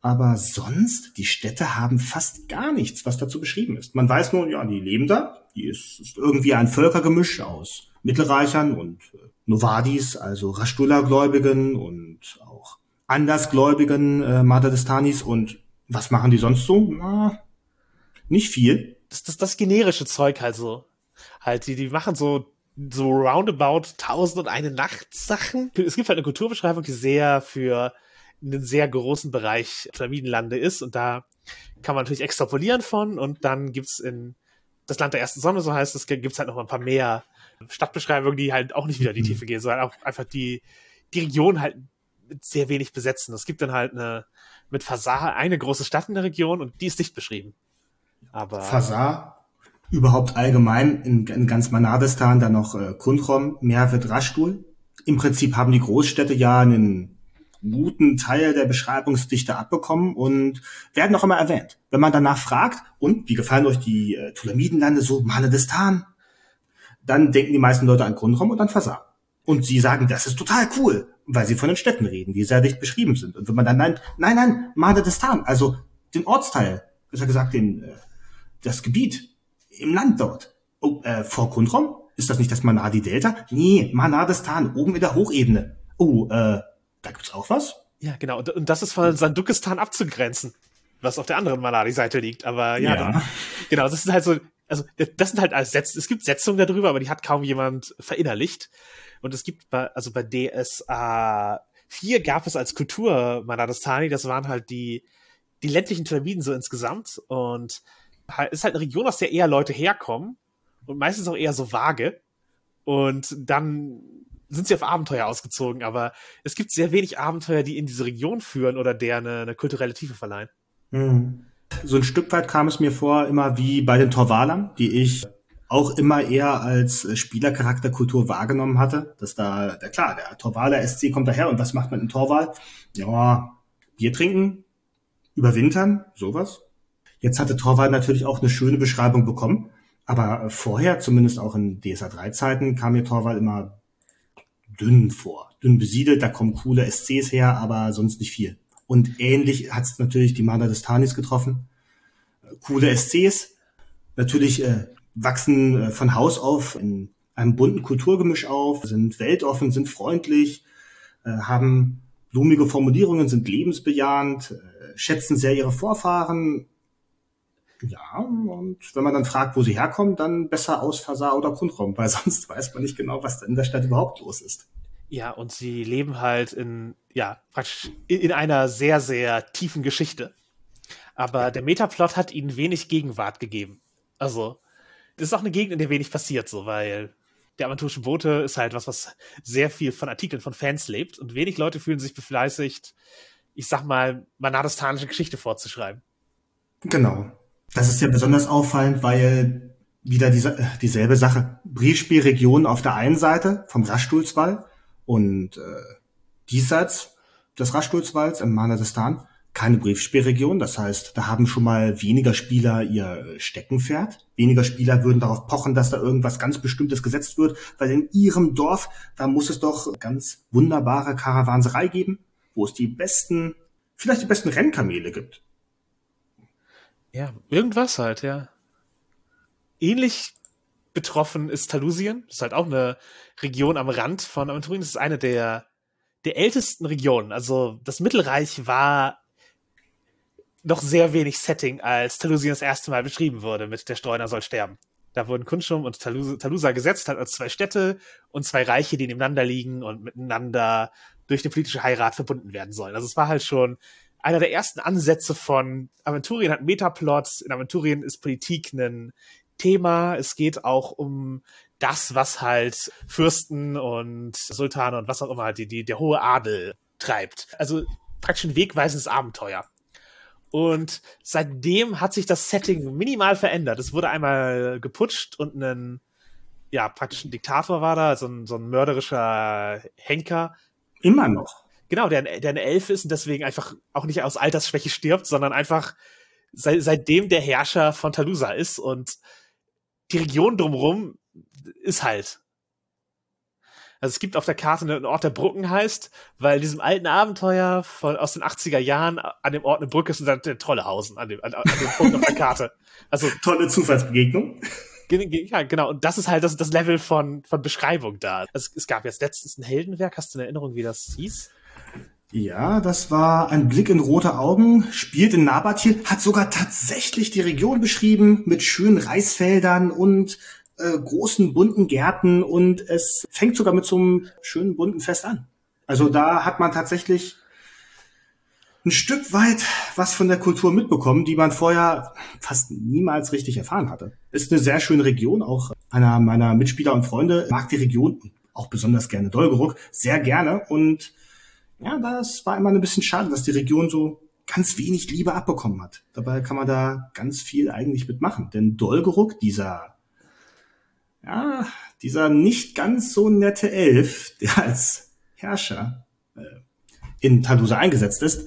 S2: Aber sonst, die Städte haben fast gar nichts, was dazu beschrieben ist. Man weiß nur, ja, die leben da. Die ist, ist irgendwie ein Völkergemisch aus Mittelreichern und äh, Novadis, also Rashtullah-Gläubigen und auch andersgläubigen äh, Madadistanis. Und was machen die sonst so? Na, nicht viel.
S3: Das ist das, das generische Zeug halt so. Halt, die, die machen so so roundabout tausend und eine Nacht Sachen. Es gibt halt eine Kulturbeschreibung, die sehr für einen sehr großen Bereich Pyramidenlande ist und da kann man natürlich extrapolieren von und dann gibt's in das Land der ersten Sonne, so heißt es, gibt's halt noch ein paar mehr Stadtbeschreibungen, die halt auch nicht wieder in die mhm. Tiefe gehen, sondern auch einfach die, die Region halt mit sehr wenig besetzen. Es gibt dann halt eine, mit Fasar eine große Stadt in der Region und die ist nicht beschrieben.
S2: Aber. Fasar überhaupt allgemein in, in ganz Manabistan dann noch äh, Kundrom, Merwet, Raschtul. Im Prinzip haben die Großstädte ja einen guten Teil der Beschreibungsdichte abbekommen und werden noch immer erwähnt. Wenn man danach fragt, und wie gefallen euch die äh, Tulamidenlande so, Manadistan? Dann denken die meisten Leute an Kundrom und an Fasar. Und sie sagen, das ist total cool, weil sie von den Städten reden, die sehr dicht beschrieben sind. Und wenn man dann nein, nein, nein, Manadistan, also den Ortsteil, besser gesagt den, äh, das Gebiet, im Land dort. Oh, äh, vor Kundrom? Ist das nicht das Manadi Delta? Nee, Manadistan, oben in der Hochebene. Oh, äh, da gibt's auch was?
S3: Ja, genau. Und das ist von Sandukistan abzugrenzen, was auf der anderen Manadi-Seite liegt. Aber ja, ja. Dann, genau, das sind halt so, also das sind halt als Sätze, es gibt Setzungen darüber, aber die hat kaum jemand verinnerlicht. Und es gibt bei, also bei DSA 4 gab es als Kultur Manadistani, das waren halt die, die ländlichen Pyramiden so insgesamt. Und ist halt eine Region, aus der eher Leute herkommen und meistens auch eher so vage. Und dann sind sie auf Abenteuer ausgezogen, aber es gibt sehr wenig Abenteuer, die in diese Region führen oder der eine, eine kulturelle Tiefe verleihen.
S2: Mhm. So ein Stück weit kam es mir vor, immer wie bei den Torwalern, die ich auch immer eher als Spielercharakterkultur wahrgenommen hatte. Dass da, der, klar, der Torwaler SC kommt daher und was macht man in Torwal? Ja, Bier trinken, überwintern, sowas. Jetzt hatte Torwald natürlich auch eine schöne Beschreibung bekommen, aber vorher, zumindest auch in DSA 3 Zeiten, kam mir Torwald immer dünn vor. Dünn besiedelt, da kommen coole SCs her, aber sonst nicht viel. Und ähnlich hat es natürlich die Mana des Tanis getroffen. Coole SCs, natürlich äh, wachsen äh, von Haus auf in einem bunten Kulturgemisch auf, sind weltoffen, sind freundlich, äh, haben blumige Formulierungen, sind lebensbejahend, äh, schätzen sehr ihre Vorfahren, ja, und wenn man dann fragt, wo sie herkommen, dann besser aus Fasar oder Grundraum, weil sonst weiß man nicht genau, was in der Stadt überhaupt los ist.
S3: Ja, und sie leben halt in, ja, praktisch in, in einer sehr, sehr tiefen Geschichte. Aber der Metaplot hat ihnen wenig Gegenwart gegeben. Also, das ist auch eine Gegend, in der wenig passiert, so, weil der aventurische Bote ist halt was, was sehr viel von Artikeln von Fans lebt und wenig Leute fühlen sich befleißigt, ich sag mal, manadastanische Geschichte vorzuschreiben.
S2: Genau. Das ist ja besonders auffallend, weil wieder diese, äh, dieselbe Sache. Briefspielregion auf der einen Seite vom Raschdulzwall und äh, diesseits des Raschdulzwalls im Manadistan keine Briefspielregion. Das heißt, da haben schon mal weniger Spieler ihr Steckenpferd. Weniger Spieler würden darauf pochen, dass da irgendwas ganz Bestimmtes gesetzt wird, weil in ihrem Dorf, da muss es doch ganz wunderbare Karawanserei geben, wo es die besten, vielleicht die besten Rennkamele gibt.
S3: Ja, irgendwas halt, ja. Ähnlich betroffen ist Talusien. Das ist halt auch eine Region am Rand von Aventurien. Das ist eine der, der ältesten Regionen. Also das Mittelreich war noch sehr wenig Setting, als Talusien das erste Mal beschrieben wurde mit der Streuner soll sterben. Da wurden Kunschum und Talusa, Talusa gesetzt, halt als zwei Städte und zwei Reiche, die nebeneinander liegen und miteinander durch eine politische Heirat verbunden werden sollen. Also es war halt schon einer der ersten Ansätze von Aventurien hat Metaplots. In Aventurien ist Politik ein Thema. Es geht auch um das, was halt Fürsten und Sultane und was auch immer die, die, der hohe Adel treibt. Also praktisch ein wegweisendes Abenteuer. Und seitdem hat sich das Setting minimal verändert. Es wurde einmal geputscht und ein, ja, praktisch ein Diktator war da, so ein, so ein mörderischer Henker.
S2: Immer noch.
S3: Genau, der, der eine Elf ist und deswegen einfach auch nicht aus Altersschwäche stirbt, sondern einfach seit, seitdem der Herrscher von Talusa ist und die Region drumherum ist halt also es gibt auf der Karte einen Ort, der Brücken heißt, weil in diesem alten Abenteuer von, aus den 80er Jahren an dem Ort eine Brücke ist und dann der Trollehausen an dem, an, an dem Punkt auf der Karte.
S2: Also tolle Zufallsbegegnung.
S3: Ja, genau. Und das ist halt das, das Level von, von Beschreibung da. Also es gab jetzt letztens ein Heldenwerk. Hast du eine Erinnerung, wie das hieß?
S2: Ja, das war ein Blick in rote Augen, spielt in Nabatil, hat sogar tatsächlich die Region beschrieben mit schönen Reisfeldern und äh, großen bunten Gärten und es fängt sogar mit so einem schönen bunten Fest an. Also da hat man tatsächlich ein Stück weit was von der Kultur mitbekommen, die man vorher fast niemals richtig erfahren hatte. Ist eine sehr schöne Region, auch einer meiner Mitspieler und Freunde mag die Region, auch besonders gerne Dolgeruck, sehr gerne und ja, das war immer ein bisschen schade, dass die Region so ganz wenig Liebe abbekommen hat. Dabei kann man da ganz viel eigentlich mitmachen, denn Dolgeruck, dieser ja, dieser nicht ganz so nette Elf, der als Herrscher äh, in Talusa eingesetzt ist,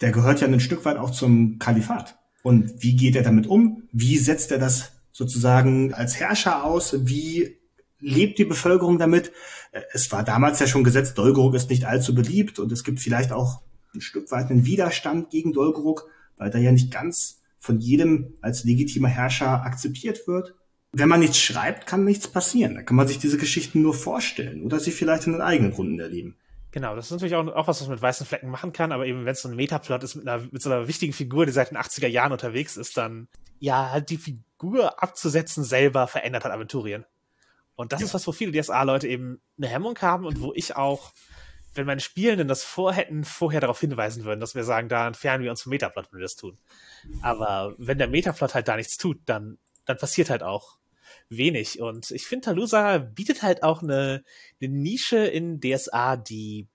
S2: der gehört ja ein Stück weit auch zum Kalifat. Und wie geht er damit um? Wie setzt er das sozusagen als Herrscher aus? Wie lebt die Bevölkerung damit? Äh, es war damals ja schon gesetzt, Dolgeruk ist nicht allzu beliebt und es gibt vielleicht auch ein Stück weit einen Widerstand gegen Dolgeruk, weil der ja nicht ganz von jedem als legitimer Herrscher akzeptiert wird wenn man nichts schreibt, kann nichts passieren. Da kann man sich diese Geschichten nur vorstellen oder sie vielleicht in den eigenen Runden erleben.
S3: Genau, das ist natürlich auch, auch was, was man mit weißen Flecken machen kann, aber eben wenn es so ein Metaplot ist mit, einer, mit so einer wichtigen Figur, die seit den 80er Jahren unterwegs ist, dann ja, halt die Figur abzusetzen selber verändert hat Aventurien. Und das ja. ist was, wo viele DSA-Leute eben eine Hemmung haben und wo ich auch, wenn meine Spielenden das vorhätten, vorher darauf hinweisen würden, dass wir sagen, da entfernen wir uns vom Metaplot, wenn wir das tun. Aber wenn der Metaplot halt da nichts tut, dann, dann passiert halt auch wenig. Und ich finde, Talusa bietet halt auch eine, eine Nische in DSA, die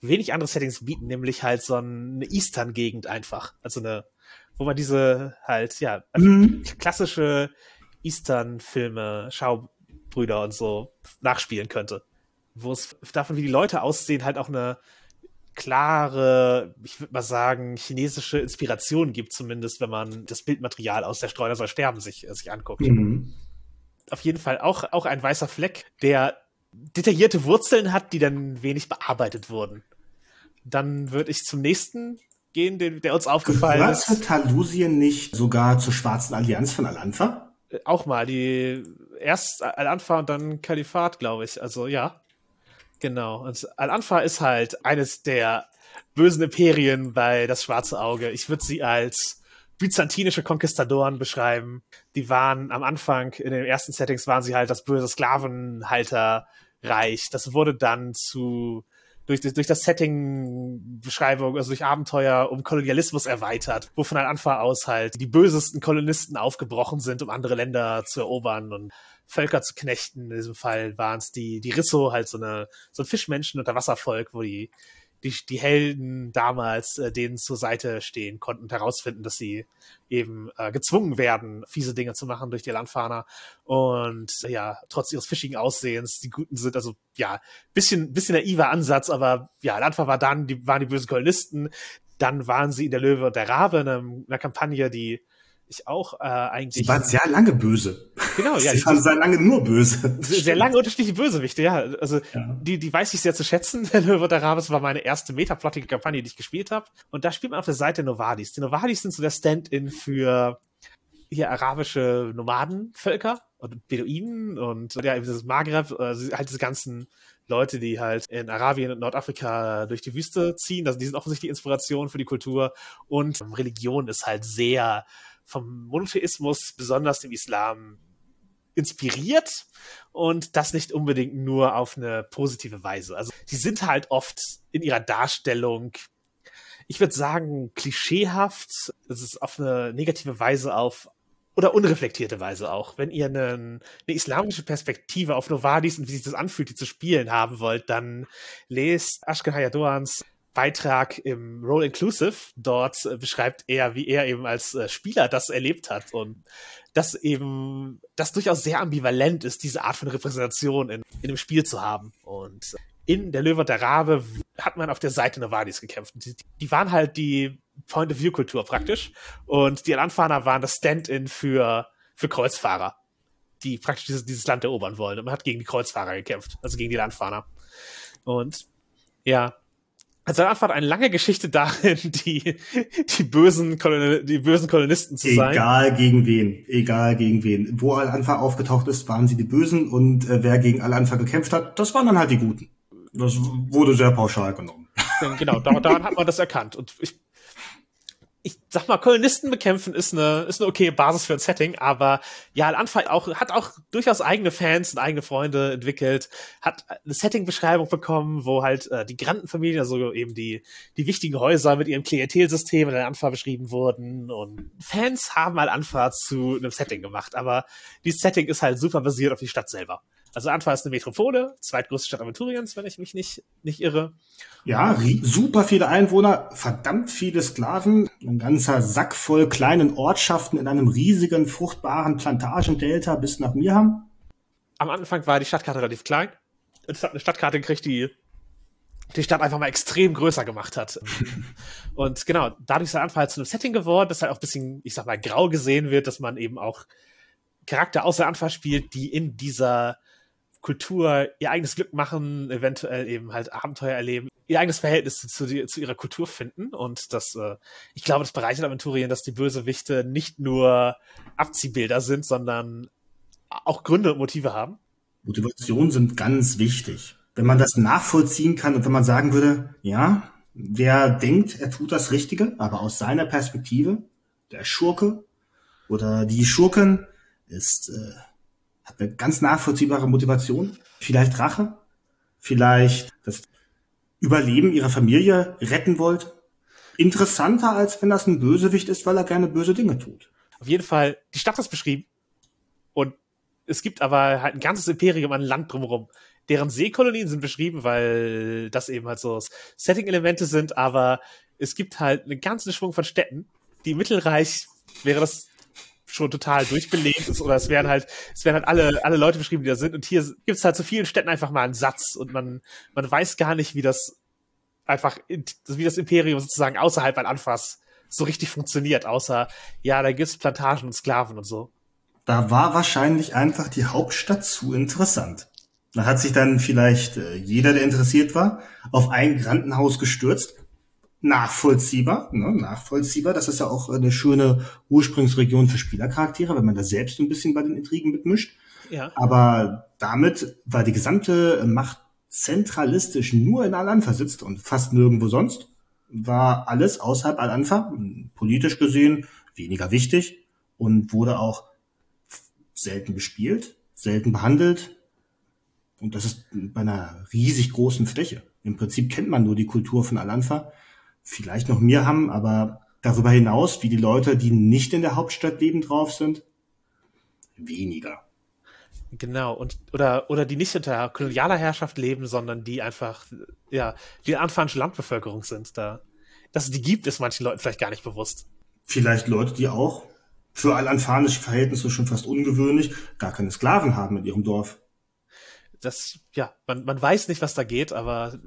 S3: wenig andere Settings bieten, nämlich halt so eine Eastern-Gegend einfach. Also eine, wo man diese halt, ja, mhm. klassische Eastern-Filme, Schaubrüder und so nachspielen könnte. Wo es davon, wie die Leute aussehen, halt auch eine klare, ich würde mal sagen, chinesische Inspiration gibt, zumindest wenn man das Bildmaterial aus der Streuner soll sterben sich, äh, sich anguckt. Mhm auf jeden Fall auch, auch ein weißer Fleck, der detaillierte Wurzeln hat, die dann wenig bearbeitet wurden. Dann würde ich zum nächsten gehen, den, der uns aufgefallen
S2: Gehört ist. Gehört Talusien nicht sogar zur Schwarzen Allianz von Al-Anfa?
S3: Auch mal, die erst Al-Anfa und dann Kalifat, glaube ich. Also ja, genau. Und Al-Anfa ist halt eines der bösen Imperien bei das Schwarze Auge. Ich würde sie als byzantinische Konquistadoren beschreiben. Die waren am Anfang, in den ersten Settings waren sie halt das böse Sklavenhalter Reich. Das wurde dann zu durch, durch das Setting-Beschreibung, also durch Abenteuer um Kolonialismus erweitert, wo von Anfang aus halt die bösesten Kolonisten aufgebrochen sind, um andere Länder zu erobern und Völker zu knechten. In diesem Fall waren es die, die Risso, halt so eine, so ein Fischmenschen- unter Wasservolk, wo die die, die Helden damals äh, denen zur Seite stehen konnten herausfinden, dass sie eben äh, gezwungen werden, fiese Dinge zu machen durch die Landfahner und äh, ja, trotz ihres fischigen Aussehens, die Guten sind, also ja, bisschen, bisschen naiver Ansatz, aber ja, Landfahr war dann, die waren die bösen Kolonisten, dann waren sie in der Löwe und der Rabe, in einer Kampagne, die ich auch äh, eigentlich.
S2: Sie waren sehr lange böse.
S3: Genau, ja.
S2: Sie waren sehr lange nur böse.
S3: Sehr, lange unterschiedliche Bösewichte, ja. Also ja. Die, die weiß ich sehr zu schätzen. Der Löwe der Rabes war meine erste metaplottige Kampagne, die ich gespielt habe. Und da spielt man auf der Seite Novadis. Die Novadis sind so der Stand-in für hier arabische Nomadenvölker und Beduinen und ja, eben dieses Maghreb, also halt diese ganzen Leute, die halt in Arabien und Nordafrika durch die Wüste ziehen. Also die sind offensichtlich Inspiration für die Kultur und Religion ist halt sehr vom Monotheismus, besonders dem Islam, inspiriert und das nicht unbedingt nur auf eine positive Weise. Also die sind halt oft in ihrer Darstellung, ich würde sagen, klischeehaft. Es ist auf eine negative Weise auf oder unreflektierte Weise auch. Wenn ihr eine, eine islamische Perspektive auf Novadis und wie sich das anfühlt, die zu spielen haben wollt, dann lest Ashkan Hayadoans Beitrag im Role Inclusive. Dort äh, beschreibt er, wie er eben als äh, Spieler das erlebt hat und dass eben das durchaus sehr ambivalent ist, diese Art von Repräsentation in, in einem Spiel zu haben. Und in der Löwe und der Rabe hat man auf der Seite Novadis gekämpft. Die, die waren halt die Point-of-View-Kultur praktisch. Und die Alanfaner waren das Stand-in für, für Kreuzfahrer, die praktisch dieses, dieses Land erobern wollen. Und man hat gegen die Kreuzfahrer gekämpft, also gegen die Landfahrer. Und ja, also Anfang eine lange Geschichte darin, die, die bösen, Kolon die bösen Kolonisten zu
S2: Egal
S3: sein.
S2: Egal gegen wen, egal gegen wen. Wo Al-Anfa aufgetaucht ist, waren sie die Bösen und äh, wer gegen Al-Anfa gekämpft hat, das waren dann halt die Guten. Das wurde sehr pauschal genommen.
S3: Genau, daran hat man das erkannt. Und ich ich sag mal, Kolonisten bekämpfen ist eine, ist eine okay Basis für ein Setting, aber ja, Al-Anfang auch, hat auch durchaus eigene Fans und eigene Freunde entwickelt, hat eine Setting-Beschreibung bekommen, wo halt äh, die Grandenfamilien, also eben die, die wichtigen Häuser mit ihrem Klientelsystem in Al-Anfa beschrieben wurden und Fans haben Al-Anfa zu einem Setting gemacht, aber dieses Setting ist halt super basiert auf die Stadt selber. Also Antwerp ist eine Metropole, zweitgrößte Stadt Aventuriens, wenn ich mich nicht, nicht irre.
S2: Ja, super viele Einwohner, verdammt viele Sklaven, ein ganzer Sack voll kleinen Ortschaften in einem riesigen, fruchtbaren Plantagendelta bis nach Mirham.
S3: Am Anfang war die Stadtkarte relativ klein. Es hat eine Stadtkarte gekriegt, die die Stadt einfach mal extrem größer gemacht hat. und genau, dadurch ist der Anfall zu einem Setting geworden, das halt auch ein bisschen, ich sag mal, grau gesehen wird, dass man eben auch Charakter außer Anfall spielt, die in dieser Kultur ihr eigenes Glück machen, eventuell eben halt Abenteuer erleben, ihr eigenes Verhältnis zu, zu, ihrer Kultur finden. Und das, äh, ich glaube, das bereichert Aventurien, dass die Bösewichte nicht nur Abziehbilder sind, sondern auch Gründe und Motive haben.
S2: Motivationen sind ganz wichtig. Wenn man das nachvollziehen kann und wenn man sagen würde, ja, wer denkt, er tut das Richtige, aber aus seiner Perspektive, der Schurke oder die Schurken ist äh, ganz nachvollziehbare Motivation. Vielleicht Rache, vielleicht das Überleben ihrer Familie retten wollt. Interessanter, als wenn das ein Bösewicht ist, weil er gerne böse Dinge tut.
S3: Auf jeden Fall, die Stadt ist beschrieben. Und es gibt aber halt ein ganzes Imperium an Land drumherum. Deren Seekolonien sind beschrieben, weil das eben halt so Setting-Elemente sind, aber es gibt halt einen ganzen Schwung von Städten. Die Mittelreich wäre das schon total durchbelegt ist oder es werden halt, es werden halt alle, alle Leute beschrieben, die da sind und hier gibt es halt zu vielen Städten einfach mal einen Satz und man, man weiß gar nicht, wie das einfach, wie das Imperium sozusagen außerhalb ein Anfass so richtig funktioniert, außer, ja, da gibt's Plantagen und Sklaven und so.
S2: Da war wahrscheinlich einfach die Hauptstadt zu interessant. Da hat sich dann vielleicht äh, jeder, der interessiert war, auf ein Grandenhaus gestürzt nachvollziehbar, ne, nachvollziehbar. Das ist ja auch eine schöne Ursprungsregion für Spielercharaktere, wenn man da selbst ein bisschen bei den Intrigen mitmischt.
S3: Ja.
S2: Aber damit war die gesamte Macht zentralistisch nur in Al-Anfa sitzt und fast nirgendwo sonst, war alles außerhalb Al-Anfa, politisch gesehen, weniger wichtig und wurde auch selten gespielt, selten behandelt. Und das ist bei einer riesig großen Fläche. Im Prinzip kennt man nur die Kultur von Al-Anfa. Vielleicht noch mehr haben, aber darüber hinaus, wie die Leute, die nicht in der Hauptstadt leben, drauf sind, weniger.
S3: Genau, und oder oder die nicht unter kolonialer Herrschaft leben, sondern die einfach ja die anfanische Landbevölkerung sind. Da, dass es die gibt, ist manchen Leuten vielleicht gar nicht bewusst.
S2: Vielleicht Leute, die auch für al-anfanische Verhältnisse schon fast ungewöhnlich gar keine Sklaven haben in ihrem Dorf.
S3: Das ja, man man weiß nicht, was da geht, aber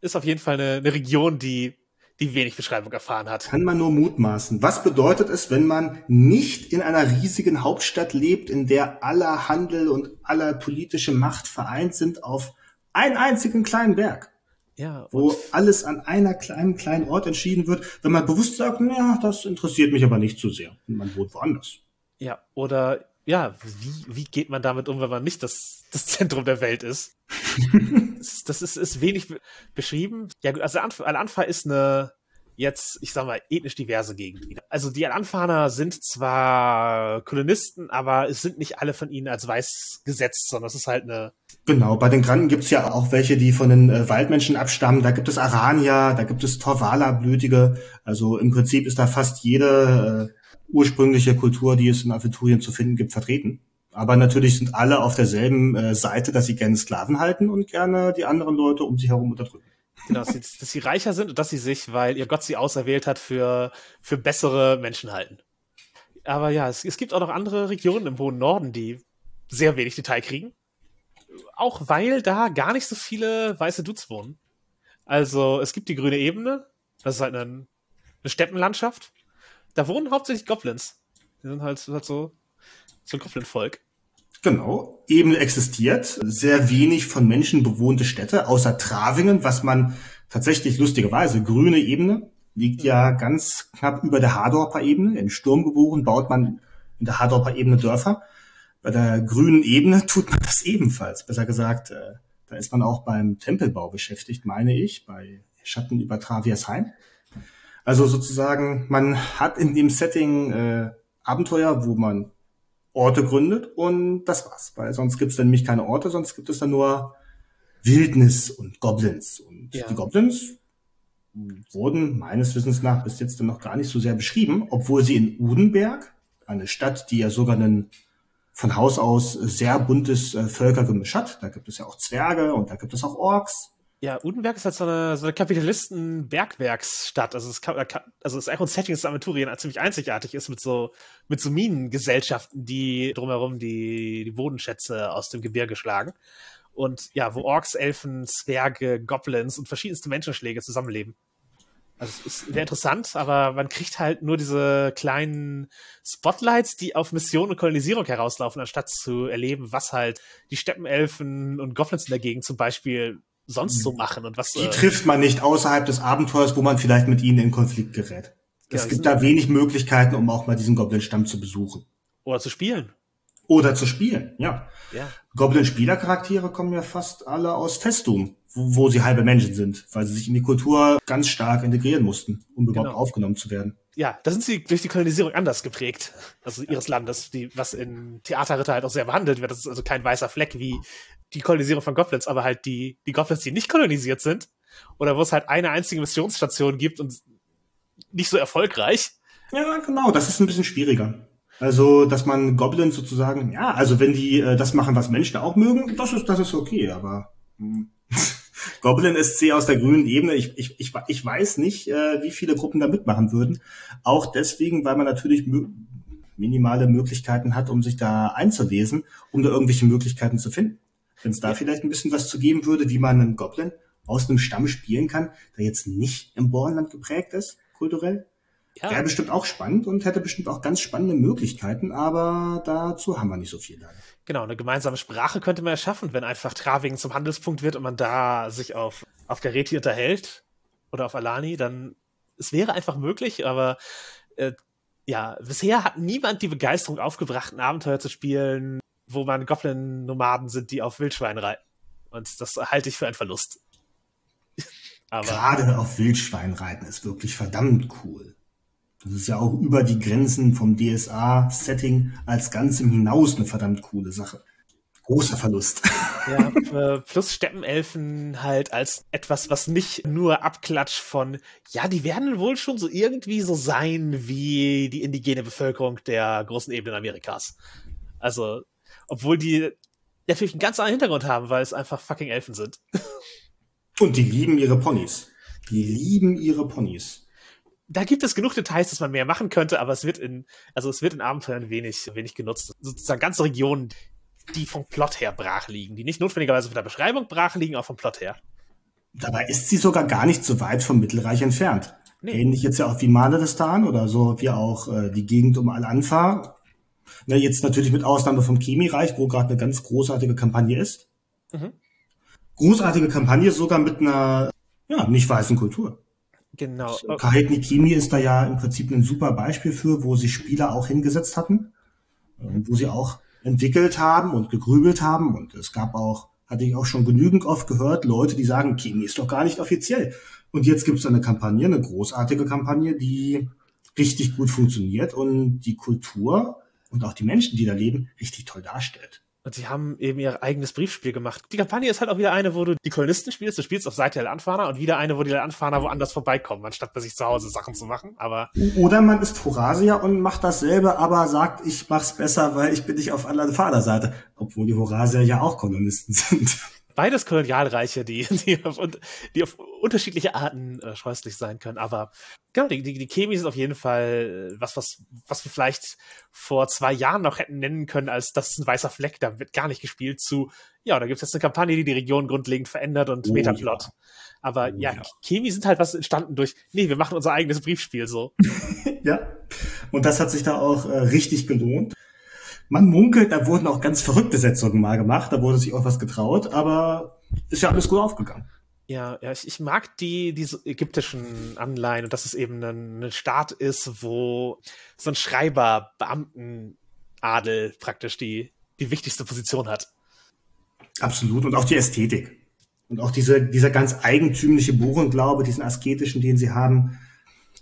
S3: ist auf jeden Fall eine, eine Region, die die wenig Beschreibung erfahren hat.
S2: Kann man nur mutmaßen. Was bedeutet es, wenn man nicht in einer riesigen Hauptstadt lebt, in der aller Handel und aller politische Macht vereint sind auf einen einzigen kleinen Berg?
S3: Ja,
S2: wo alles an einer kleinen, kleinen Ort entschieden wird, wenn man bewusst sagt, ja, das interessiert mich aber nicht zu sehr. Und man wohnt woanders.
S3: Ja, oder ja, wie, wie geht man damit um, wenn man nicht das, das Zentrum der Welt ist? das ist, ist wenig beschrieben. Ja gut, also Al-Anfa ist eine jetzt, ich sag mal, ethnisch diverse Gegend wieder. Also die Al-Anfaner sind zwar Kolonisten, aber es sind nicht alle von ihnen als weiß gesetzt, sondern es ist halt eine
S2: Genau, bei den Granden gibt's ja auch welche, die von den äh, Waldmenschen abstammen. Da gibt es Arania, da gibt es Torvala-Blütige. Also im Prinzip ist da fast jede äh, ursprüngliche Kultur, die es in Aventurien zu finden gibt, vertreten. Aber natürlich sind alle auf derselben äh, Seite, dass sie gerne Sklaven halten und gerne die anderen Leute um sich herum unterdrücken.
S3: Genau, dass sie, dass sie reicher sind und dass sie sich, weil ihr Gott sie auserwählt hat, für, für bessere Menschen halten. Aber ja, es, es gibt auch noch andere Regionen im hohen Norden, die sehr wenig Detail kriegen. Auch weil da gar nicht so viele weiße Dudes wohnen. Also es gibt die grüne Ebene, das ist halt eine, eine Steppenlandschaft da wohnen hauptsächlich Goblins. Die sind halt, halt so, so ein Goblin-Volk.
S2: Genau, Ebene existiert, sehr wenig von Menschen bewohnte Städte, außer Travingen, was man tatsächlich lustigerweise, grüne Ebene, liegt ja ganz knapp über der Hardorper Ebene. In Sturmgebuchen baut man in der Hardorper Ebene Dörfer. Bei der grünen Ebene tut man das ebenfalls. Besser gesagt, äh, da ist man auch beim Tempelbau beschäftigt, meine ich, bei Schatten über Traviersheim. Also sozusagen, man hat in dem Setting äh, Abenteuer, wo man Orte gründet und das war's. Weil sonst gibt es dann nämlich keine Orte, sonst gibt es dann nur Wildnis und Goblins. Und ja. die Goblins wurden meines Wissens nach bis jetzt dann noch gar nicht so sehr beschrieben, obwohl sie in Udenberg, eine Stadt, die ja sogar einen von Haus aus sehr buntes äh, Völkergemisch hat, da gibt es ja auch Zwerge und da gibt es auch Orks,
S3: ja, Udenberg ist halt so eine, so eine Kapitalisten-Bergwerksstadt. Also es, also das Echo Setting des Aventurien ziemlich einzigartig ist mit so, mit so Minengesellschaften, die drumherum die, die Bodenschätze aus dem Gebirge schlagen. Und ja, wo Orks, Elfen, Zwerge, Goblins und verschiedenste Menschenschläge zusammenleben. Also es ist sehr interessant, aber man kriegt halt nur diese kleinen Spotlights, die auf Mission und Kolonisierung herauslaufen, anstatt zu erleben, was halt die Steppenelfen und Goblins in der Gegend zum Beispiel sonst so machen und was.
S2: Die äh, trifft man nicht außerhalb des Abenteuers, wo man vielleicht mit ihnen in Konflikt gerät. Es ja, gibt da wenig Möglichkeiten, um auch mal diesen Goblin-Stamm zu besuchen.
S3: Oder zu spielen.
S2: Oder zu spielen, ja. ja. Goblin-Spielercharaktere kommen ja fast alle aus Festum, wo, wo, sie halbe Menschen sind, weil sie sich in die Kultur ganz stark integrieren mussten, um überhaupt genau. aufgenommen zu werden.
S3: Ja, da sind sie durch die Kolonisierung anders geprägt, also ihres Landes, die, was in Theaterritter halt auch sehr behandelt wird. Das ist also kein weißer Fleck wie die Kolonisierung von Goblins, aber halt die, die Goblins, die nicht kolonisiert sind, oder wo es halt eine einzige Missionsstation gibt und nicht so erfolgreich.
S2: Ja, genau, das ist ein bisschen schwieriger. Also, dass man Goblins sozusagen, ja, also wenn die äh, das machen, was Menschen auch mögen, das ist, das ist okay, aber hm. Goblin SC aus der grünen Ebene, ich, ich, ich, ich weiß nicht, äh, wie viele Gruppen da mitmachen würden. Auch deswegen, weil man natürlich minimale Möglichkeiten hat, um sich da einzulesen, um da irgendwelche Möglichkeiten zu finden. Wenn es da vielleicht ein bisschen was zu geben würde, wie man einen Goblin aus einem Stamm spielen kann, der jetzt nicht im Bornland geprägt ist, kulturell. Ja. Wäre bestimmt auch spannend und hätte bestimmt auch ganz spannende Möglichkeiten, aber dazu haben wir nicht so viel leider.
S3: Genau, eine gemeinsame Sprache könnte man erschaffen, wenn einfach Travingen zum Handelspunkt wird und man da sich auf, auf Gareti unterhält oder auf Alani, dann es wäre einfach möglich, aber äh, ja, bisher hat niemand die Begeisterung aufgebracht, ein Abenteuer zu spielen, wo man Goblin-Nomaden sind, die auf Wildschwein reiten. Und das halte ich für einen Verlust.
S2: Aber Gerade auf Wildschwein reiten ist wirklich verdammt cool. Das ist ja auch über die Grenzen vom DSA-Setting als Ganzem hinaus eine verdammt coole Sache. Großer Verlust.
S3: Ja, äh, plus Steppenelfen halt als etwas, was nicht nur Abklatsch von, ja, die werden wohl schon so irgendwie so sein wie die indigene Bevölkerung der großen Ebenen Amerikas. Also, obwohl die natürlich einen ganz anderen Hintergrund haben, weil es einfach fucking Elfen sind.
S2: Und die lieben ihre Ponys. Die lieben ihre Ponys
S3: da gibt es genug Details, dass man mehr machen könnte, aber es wird in, also es wird in Abenteuern wenig, wenig genutzt. Sozusagen ganze Regionen, die vom Plot her brach liegen, die nicht notwendigerweise von der Beschreibung brach liegen, auch vom Plot her.
S2: Dabei ist sie sogar gar nicht so weit vom Mittelreich entfernt. Nee. Ähnlich jetzt ja auch wie Maledestan oder so wie auch äh, die Gegend um Al-Anfa. Ne, jetzt natürlich mit Ausnahme vom Chemiereich, wo gerade eine ganz großartige Kampagne ist. Mhm. Großartige Kampagne sogar mit einer ja, nicht weißen Kultur.
S3: Genau.
S2: Kahit Nikimi ist da ja im Prinzip ein super Beispiel für, wo sich Spieler auch hingesetzt hatten, wo sie auch entwickelt haben und gegrübelt haben. Und es gab auch, hatte ich auch schon genügend oft gehört, Leute, die sagen, Kimi ist doch gar nicht offiziell. Und jetzt gibt es eine Kampagne, eine großartige Kampagne, die richtig gut funktioniert und die Kultur und auch die Menschen, die da leben, richtig toll darstellt.
S3: Und sie haben eben ihr eigenes Briefspiel gemacht. Die Kampagne ist halt auch wieder eine, wo du die Kolonisten spielst. Du spielst auf Seite der Landfahrer und wieder eine, wo die Landfahrer woanders vorbeikommen, anstatt bei sich zu Hause Sachen zu machen. Aber
S2: Oder man ist Horasia und macht dasselbe, aber sagt, ich mach's besser, weil ich bin nicht auf der Vaterseite. Obwohl die Horasier ja auch Kolonisten sind
S3: beides Kolonialreiche, die, die, auf, die auf unterschiedliche Arten äh, scheußlich sein können. Aber genau, die, die, die Chemis sind auf jeden Fall äh, was, was, was wir vielleicht vor zwei Jahren noch hätten nennen können, als das ist ein weißer Fleck, da wird gar nicht gespielt zu, ja, da gibt es jetzt eine Kampagne, die die Region grundlegend verändert und oh, Metaplot. Ja. Aber oh, ja, ja, Chemie sind halt was entstanden durch, nee, wir machen unser eigenes Briefspiel so.
S2: ja, und das hat sich da auch äh, richtig gelohnt. Man munkelt, da wurden auch ganz verrückte Setzungen mal gemacht, da wurde sich auch was getraut, aber ist ja alles gut aufgegangen.
S3: Ja, ja, ich, ich mag die, diese ägyptischen Anleihen und dass es eben ein, ein Staat ist, wo so ein Schreiber, Beamtenadel praktisch die, die wichtigste Position hat.
S2: Absolut. Und auch die Ästhetik. Und auch diese, dieser ganz eigentümliche Buchenglaube, diesen asketischen, den sie haben.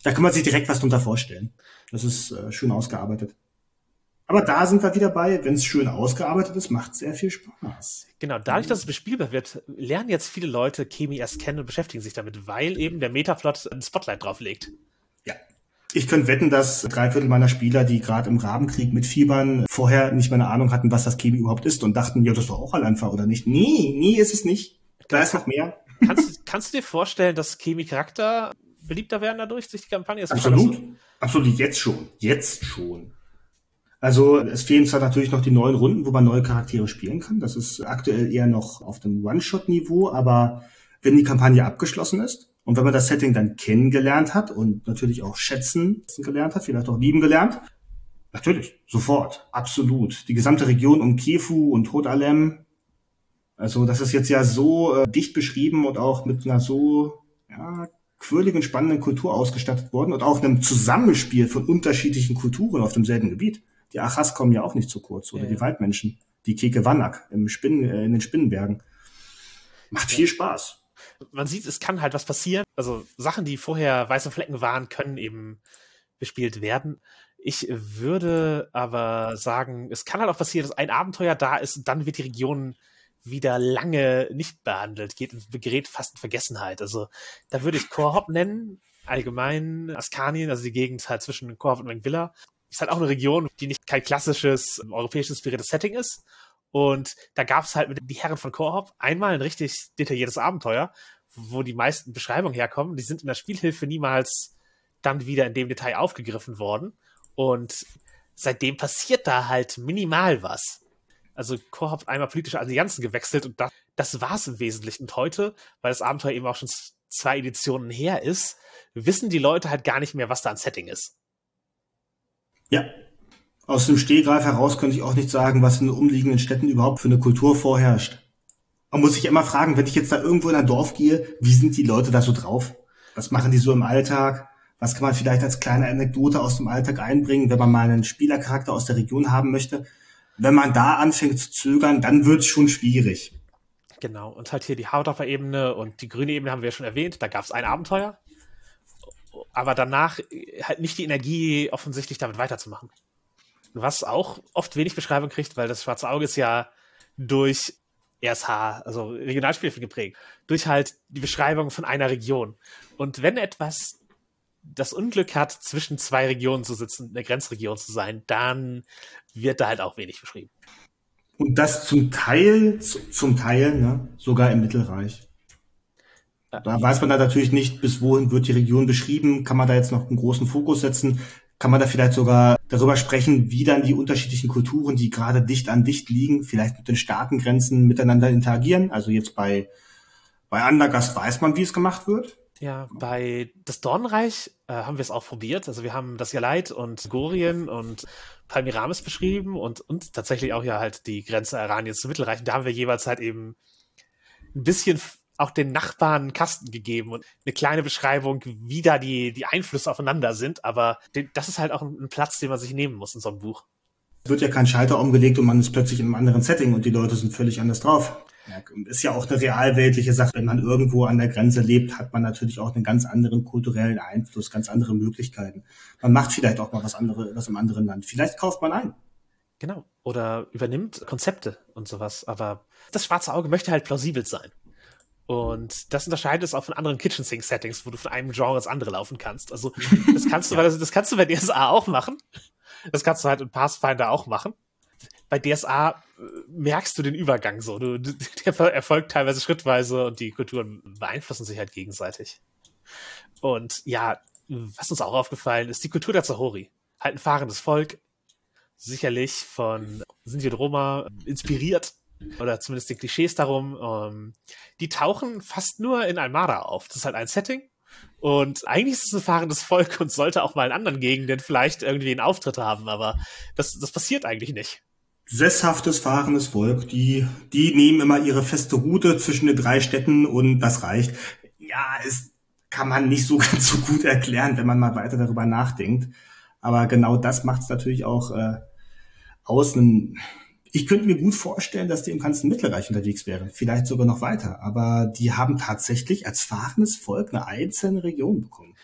S2: Da kann man sich direkt was drunter vorstellen. Das ist äh, schön ausgearbeitet. Aber da sind wir wieder bei, wenn es schön ausgearbeitet ist, macht sehr viel Spaß.
S3: Genau, dadurch, dass es bespielbar wird, lernen jetzt viele Leute Chemie erst kennen und beschäftigen sich damit, weil eben der Metaplot ein Spotlight drauf legt.
S2: Ja. Ich könnte wetten, dass drei Viertel meiner Spieler, die gerade im Rabenkrieg mit Fiebern vorher nicht mal eine Ahnung hatten, was das Chemie überhaupt ist und dachten, ja, das ist doch auch einfach oder nicht. Nee, nee, ist es nicht. Da ist noch mehr.
S3: Kannst, kannst du dir vorstellen, dass Chemie-Charakter beliebter werden dadurch, durch die Kampagne?
S2: Absolut. Absolut, jetzt schon. Jetzt schon. Also es fehlen zwar natürlich noch die neuen Runden, wo man neue Charaktere spielen kann. Das ist aktuell eher noch auf dem One-Shot-Niveau, aber wenn die Kampagne abgeschlossen ist und wenn man das Setting dann kennengelernt hat und natürlich auch schätzen gelernt hat, vielleicht auch lieben gelernt, natürlich, sofort, absolut. Die gesamte Region um Kefu und Hot Alem, also das ist jetzt ja so äh, dicht beschrieben und auch mit einer so ja, quirligen, spannenden Kultur ausgestattet worden und auch einem Zusammenspiel von unterschiedlichen Kulturen auf demselben Gebiet. Die Achas kommen ja auch nicht zu kurz oder ja. die Waldmenschen, die Kekewanak im Spinnen, äh, in den Spinnenbergen. Macht viel Spaß.
S3: Man sieht, es kann halt was passieren. Also Sachen, die vorher weiße Flecken waren, können eben bespielt werden. Ich würde aber sagen, es kann halt auch passieren, dass ein Abenteuer da ist und dann wird die Region wieder lange nicht behandelt, geht gerät fast in Vergessenheit. Also da würde ich Korhop nennen, allgemein Askanien, also die Gegend halt zwischen Korhop und Mengvilla ist halt auch eine Region, die nicht kein klassisches ähm, europäisch inspiriertes Setting ist. Und da gab es halt mit die Herren von Korhop einmal ein richtig detailliertes Abenteuer, wo die meisten Beschreibungen herkommen. Die sind in der Spielhilfe niemals dann wieder in dem Detail aufgegriffen worden. Und seitdem passiert da halt minimal was. Also Korhop hat einmal politische Allianzen gewechselt und das, das war es im Wesentlichen. Und heute, weil das Abenteuer eben auch schon zwei Editionen her ist, wissen die Leute halt gar nicht mehr, was da ein Setting ist.
S2: Ja. Aus dem Stehgreif heraus könnte ich auch nicht sagen, was in den umliegenden Städten überhaupt für eine Kultur vorherrscht. Man muss sich immer fragen, wenn ich jetzt da irgendwo in ein Dorf gehe, wie sind die Leute da so drauf? Was machen die so im Alltag? Was kann man vielleicht als kleine Anekdote aus dem Alltag einbringen, wenn man mal einen Spielercharakter aus der Region haben möchte? Wenn man da anfängt zu zögern, dann wird es schon schwierig.
S3: Genau, und halt hier die Hautdorfer Ebene und die grüne Ebene haben wir ja schon erwähnt. Da gab es ein Abenteuer, aber danach äh, halt nicht die Energie, offensichtlich damit weiterzumachen. Was auch oft wenig Beschreibung kriegt, weil das schwarze Auge ist ja durch RSH, also Regionalspiel geprägt, durch halt die Beschreibung von einer Region. Und wenn etwas das Unglück hat, zwischen zwei Regionen zu sitzen, eine Grenzregion zu sein, dann wird da halt auch wenig beschrieben.
S2: Und das zum Teil, zum Teil, ne, sogar im Mittelreich. Da weiß man da natürlich nicht, bis wohin wird die Region beschrieben. Kann man da jetzt noch einen großen Fokus setzen? Kann man da vielleicht sogar darüber sprechen, wie dann die unterschiedlichen Kulturen, die gerade dicht an dicht liegen, vielleicht mit den Staatengrenzen miteinander interagieren? Also jetzt bei, bei Andergast weiß man, wie es gemacht wird.
S3: Ja, bei das Dornenreich äh, haben wir es auch probiert. Also wir haben das Jaleit und Gorien und Palmiramis beschrieben und, und tatsächlich auch ja halt die Grenze Iraniens zum Mittelreich. Und da haben wir jeweils halt eben ein bisschen auch den Nachbarn Kasten gegeben und eine kleine Beschreibung, wie da die, die Einflüsse aufeinander sind. Aber das ist halt auch ein, Platz, den man sich nehmen muss in so einem Buch.
S2: Es wird ja kein Schalter umgelegt und man ist plötzlich in einem anderen Setting und die Leute sind völlig anders drauf. Ist ja auch eine realweltliche Sache. Wenn man irgendwo an der Grenze lebt, hat man natürlich auch einen ganz anderen kulturellen Einfluss, ganz andere Möglichkeiten. Man macht vielleicht auch mal was anderes, was im anderen Land. Vielleicht kauft man ein.
S3: Genau. Oder übernimmt Konzepte und sowas. Aber das schwarze Auge möchte halt plausibel sein. Und das unterscheidet es auch von anderen Kitchen Sink Settings, wo du von einem Genre ins andere laufen kannst. Also das kannst du, ja. das, das kannst du bei DSA auch machen. Das kannst du halt in Pathfinder auch machen. Bei DSA äh, merkst du den Übergang so. Du, der erfolgt teilweise schrittweise und die Kulturen beeinflussen sich halt gegenseitig. Und ja, was uns auch aufgefallen ist, die Kultur der Zahori. Halt ein fahrendes Volk, sicherlich von Sinti und Roma inspiriert oder zumindest den Klischees darum, ähm, die tauchen fast nur in Almada auf. Das ist halt ein Setting. Und eigentlich ist es ein fahrendes Volk und sollte auch mal in anderen Gegenden vielleicht irgendwie einen Auftritt haben, aber das, das passiert eigentlich nicht.
S2: Sesshaftes, fahrendes Volk, die, die nehmen immer ihre feste Route zwischen den drei Städten und das reicht. Ja, es kann man nicht so ganz so gut erklären, wenn man mal weiter darüber nachdenkt. Aber genau das macht es natürlich auch äh, aus einem ich könnte mir gut vorstellen, dass die im ganzen Mittelreich unterwegs wären, vielleicht sogar noch weiter. Aber die haben tatsächlich als fahrendes Volk eine einzelne Region bekommen.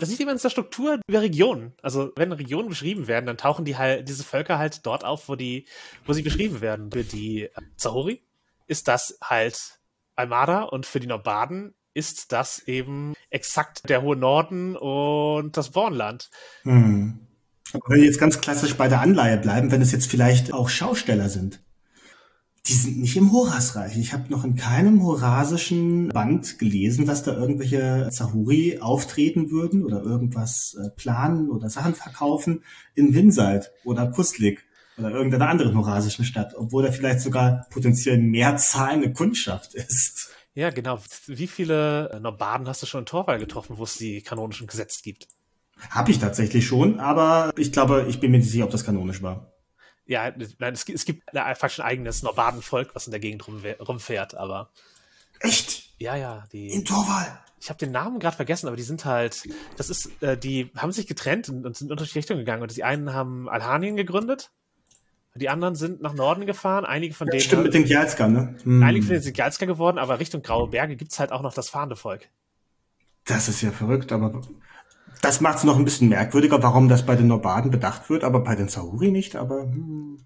S3: Das sieht eben in der Struktur über Regionen. Also wenn Regionen beschrieben werden, dann tauchen die halt, diese Völker halt dort auf, wo die, wo sie beschrieben werden. Für die äh, Zahori ist das halt Almada und für die Nobaden ist das eben exakt der hohe Norden und das Bornland.
S2: Hm. Wenn wir jetzt ganz klassisch bei der Anleihe bleiben, wenn es jetzt vielleicht auch Schausteller sind, die sind nicht im Horasreich. Ich habe noch in keinem horasischen Band gelesen, dass da irgendwelche Zahuri auftreten würden oder irgendwas äh, planen oder Sachen verkaufen in Winseid oder Kuslik oder irgendeiner anderen horasischen Stadt, obwohl da vielleicht sogar potenziell mehr zahlende Kundschaft ist.
S3: Ja, genau. Wie viele Nobaden hast du schon in Torwall getroffen, wo es die kanonischen Gesetze gibt?
S2: Habe ich tatsächlich schon, aber ich glaube, ich bin mir nicht sicher, ob das kanonisch war.
S3: Ja, nein, es, es gibt einfach schon ein eigenes Nobadenvolk, was in der Gegend rum, rumfährt, aber.
S2: Echt?
S3: Ja, ja.
S2: Die, in Torwal.
S3: Ich habe den Namen gerade vergessen, aber die sind halt, das ist, äh, die haben sich getrennt und, und sind in unterschiedliche Richtungen gegangen. Und die einen haben Alhanien gegründet, die anderen sind nach Norden gefahren. Einige von ja, denen.
S2: Stimmt, mit den Gjalska, ne?
S3: Hm. Einige von denen sind Gjalska geworden, aber Richtung Graue Berge gibt's halt auch noch das fahrende Volk.
S2: Das ist ja verrückt, aber das macht es noch ein bisschen merkwürdiger, warum das bei den Nobaden bedacht wird, aber bei den Sauri nicht. Aber hm.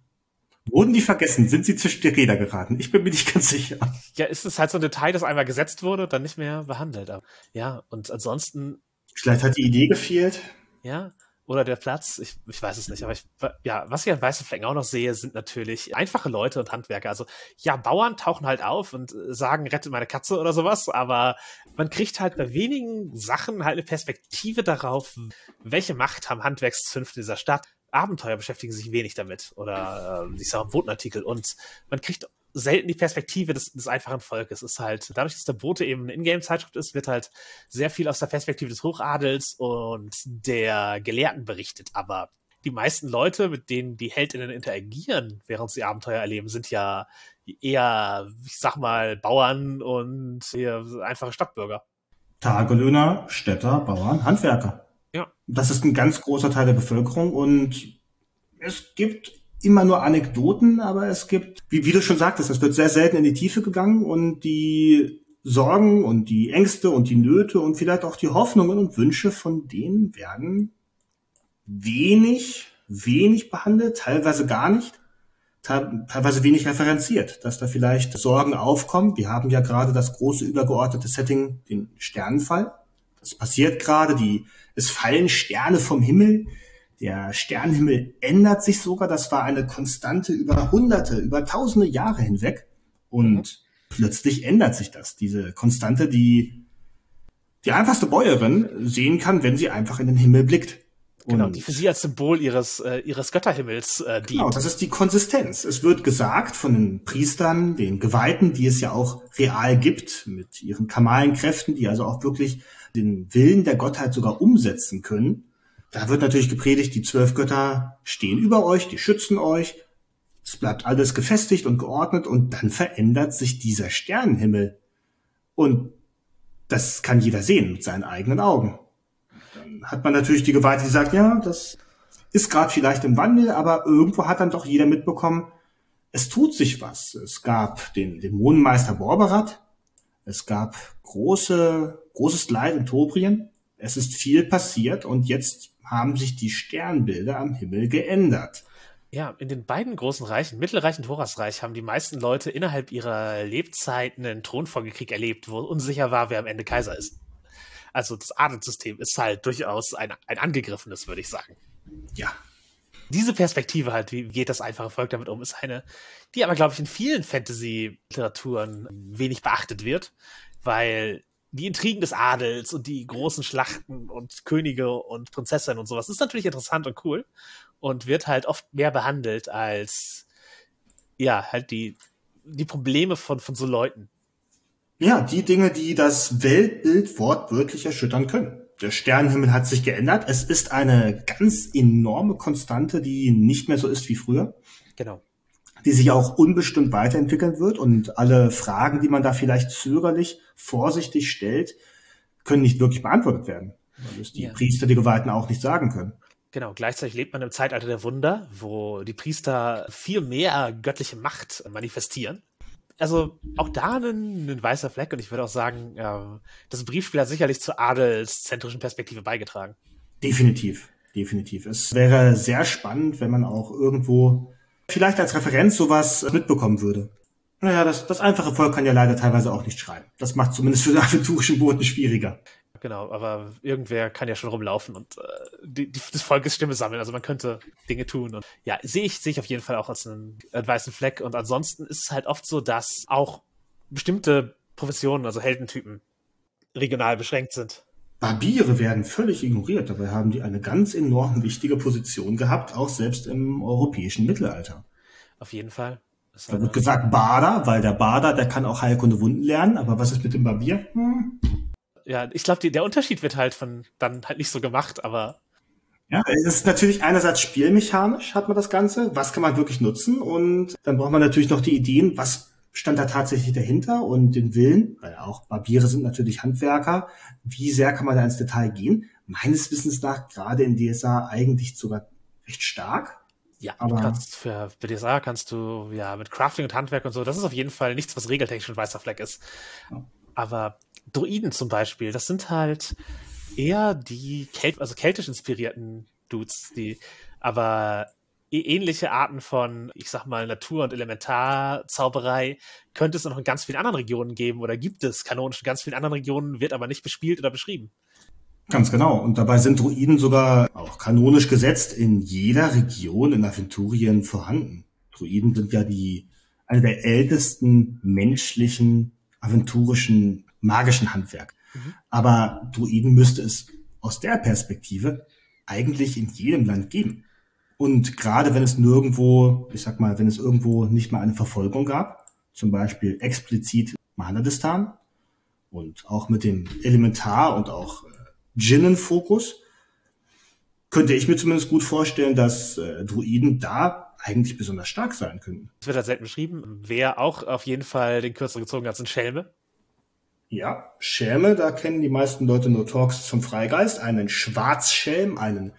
S2: wurden die vergessen? Sind sie zwischen die Räder geraten? Ich bin mir nicht ganz sicher.
S3: Ja, ist es halt so ein Detail, das einmal gesetzt wurde und dann nicht mehr behandelt. Aber, ja, und ansonsten.
S2: Vielleicht hat die Idee gefehlt.
S3: Ja, oder der Platz, ich, ich weiß es nicht, aber ich, ja, was ich an Weißen Flecken auch noch sehe, sind natürlich einfache Leute und Handwerker. Also ja, Bauern tauchen halt auf und äh, sagen, rette meine Katze oder sowas, aber man kriegt halt bei wenigen Sachen halt eine Perspektive darauf, welche Macht haben Handwerkszünfte dieser Stadt. Abenteuer beschäftigen sich wenig damit oder äh, ich sage Botenartikel und man kriegt selten die Perspektive des, des einfachen Volkes. Es ist halt, dadurch, dass der Bote eben eine Ingame-Zeitschrift ist, wird halt sehr viel aus der Perspektive des Hochadels und der Gelehrten berichtet. Aber die meisten Leute, mit denen die Heldinnen interagieren, während sie Abenteuer erleben, sind ja eher, ich sag mal, Bauern und einfache Stadtbürger.
S2: Tagelöhner, Städter, Bauern, Handwerker.
S3: Ja.
S2: Das ist ein ganz großer Teil der Bevölkerung und es gibt immer nur Anekdoten, aber es gibt, wie, wie du schon sagtest, es wird sehr selten in die Tiefe gegangen und die Sorgen und die Ängste und die Nöte und vielleicht auch die Hoffnungen und Wünsche von denen werden wenig, wenig behandelt, teilweise gar nicht. teilweise wenig referenziert, dass da vielleicht Sorgen aufkommen. Wir haben ja gerade das große übergeordnete Setting, den Sternenfall. Das passiert gerade, die, es fallen Sterne vom Himmel. Der Sternenhimmel ändert sich sogar. Das war eine Konstante über Hunderte, über Tausende Jahre hinweg. Und mhm. plötzlich ändert sich das. Diese Konstante, die die einfachste Bäuerin sehen kann, wenn sie einfach in den Himmel blickt.
S3: Genau, die für sie als Symbol ihres, äh, ihres Götterhimmels äh, dient.
S2: Genau, das ist die Konsistenz. Es wird gesagt von den Priestern, den Geweihten, die es ja auch real gibt, mit ihren kamalen Kräften, die also auch wirklich den Willen der Gottheit sogar umsetzen können. Da wird natürlich gepredigt, die zwölf Götter stehen über euch, die schützen euch. Es bleibt alles gefestigt und geordnet und dann verändert sich dieser Sternenhimmel. Und das kann jeder sehen mit seinen eigenen Augen hat man natürlich die Geweihte, die sagt, ja, das ist gerade vielleicht im Wandel, aber irgendwo hat dann doch jeder mitbekommen, es tut sich was. Es gab den Dämonenmeister Borberat, es gab große, großes Leid in Tobrien, es ist viel passiert und jetzt haben sich die Sternbilder am Himmel geändert.
S3: Ja, in den beiden großen Reichen, Mittelreich und Horasreich, haben die meisten Leute innerhalb ihrer Lebzeit einen Thronfolgekrieg erlebt, wo unsicher war, wer am Ende Kaiser ist. Also das Adelssystem ist halt durchaus ein, ein angegriffenes, würde ich sagen.
S2: Ja.
S3: Diese Perspektive halt, wie geht das einfache Volk damit um, ist eine, die aber, glaube ich, in vielen Fantasy-Literaturen wenig beachtet wird, weil die Intrigen des Adels und die großen Schlachten und Könige und Prinzessinnen und sowas ist natürlich interessant und cool und wird halt oft mehr behandelt als ja, halt die, die Probleme von, von so Leuten,
S2: ja, die Dinge, die das Weltbild wortwörtlich erschüttern können. Der Sternenhimmel hat sich geändert. Es ist eine ganz enorme Konstante, die nicht mehr so ist wie früher.
S3: Genau.
S2: Die sich auch unbestimmt weiterentwickeln wird und alle Fragen, die man da vielleicht zögerlich, vorsichtig stellt, können nicht wirklich beantwortet werden. Weil es die ja. Priester, die Geweihten auch nicht sagen können.
S3: Genau, gleichzeitig lebt man im Zeitalter der Wunder, wo die Priester viel mehr göttliche Macht manifestieren also auch da ein, ein, weißer Fleck und ich würde auch sagen, das Briefspiel hat sicherlich zur adelszentrischen Perspektive beigetragen.
S2: Definitiv, definitiv. Es wäre sehr spannend, wenn man auch irgendwo vielleicht als Referenz sowas mitbekommen würde. Naja, das, das einfache Volk kann ja leider teilweise auch nicht schreiben. Das macht zumindest für den aventurischen Boten schwieriger.
S3: Genau, aber irgendwer kann ja schon rumlaufen und äh, die, die, des Volkes Stimme sammeln. Also man könnte Dinge tun. Und ja, sehe ich, sehe ich auf jeden Fall auch als einen äh, weißen Fleck. Und ansonsten ist es halt oft so, dass auch bestimmte Professionen, also Heldentypen, regional beschränkt sind.
S2: Barbiere werden völlig ignoriert. Dabei haben die eine ganz enorm wichtige Position gehabt, auch selbst im europäischen Mittelalter.
S3: Auf jeden Fall.
S2: Da wird gesagt Bader, weil der Bader, der kann auch Heilkunde Wunden lernen. Aber was ist mit dem Barbier? Hm
S3: ja, ich glaube, der Unterschied wird halt von dann halt nicht so gemacht, aber.
S2: Ja, es ist natürlich einerseits spielmechanisch hat man das Ganze, was kann man wirklich nutzen und dann braucht man natürlich noch die Ideen, was stand da tatsächlich dahinter und den Willen, weil auch Barbiere sind natürlich Handwerker, wie sehr kann man da ins Detail gehen? Meines Wissens nach gerade in DSA eigentlich sogar recht stark.
S3: Ja, aber du kannst für, DSA kannst du ja mit Crafting und Handwerk und so, das ist auf jeden Fall nichts, was regeltechnisch ein weißer Fleck ist. Ja. Aber Druiden zum Beispiel, das sind halt eher die Kel also keltisch inspirierten Dudes, die aber ähnliche Arten von, ich sag mal, Natur- und Elementarzauberei könnte es noch in ganz vielen anderen Regionen geben oder gibt es kanonisch in ganz vielen anderen Regionen, wird aber nicht bespielt oder beschrieben.
S2: Ganz genau. Und dabei sind Druiden sogar auch kanonisch gesetzt in jeder Region in Aventurien vorhanden. Druiden sind ja die, eine der ältesten menschlichen aventurischen magischen Handwerk. Mhm. Aber Druiden müsste es aus der Perspektive eigentlich in jedem Land geben. Und gerade wenn es nirgendwo, ich sag mal, wenn es irgendwo nicht mal eine Verfolgung gab, zum Beispiel explizit Mahanadistan und auch mit dem Elementar und auch äh, Djinnen-Fokus, könnte ich mir zumindest gut vorstellen, dass äh, Druiden da eigentlich besonders stark sein könnten.
S3: Es wird halt selten beschrieben. Wer auch auf jeden Fall den Kürzer gezogen hat, sind Schelme.
S2: Ja, Schelme, da kennen die meisten Leute nur Talks zum Freigeist. Einen Schwarzschelm, einen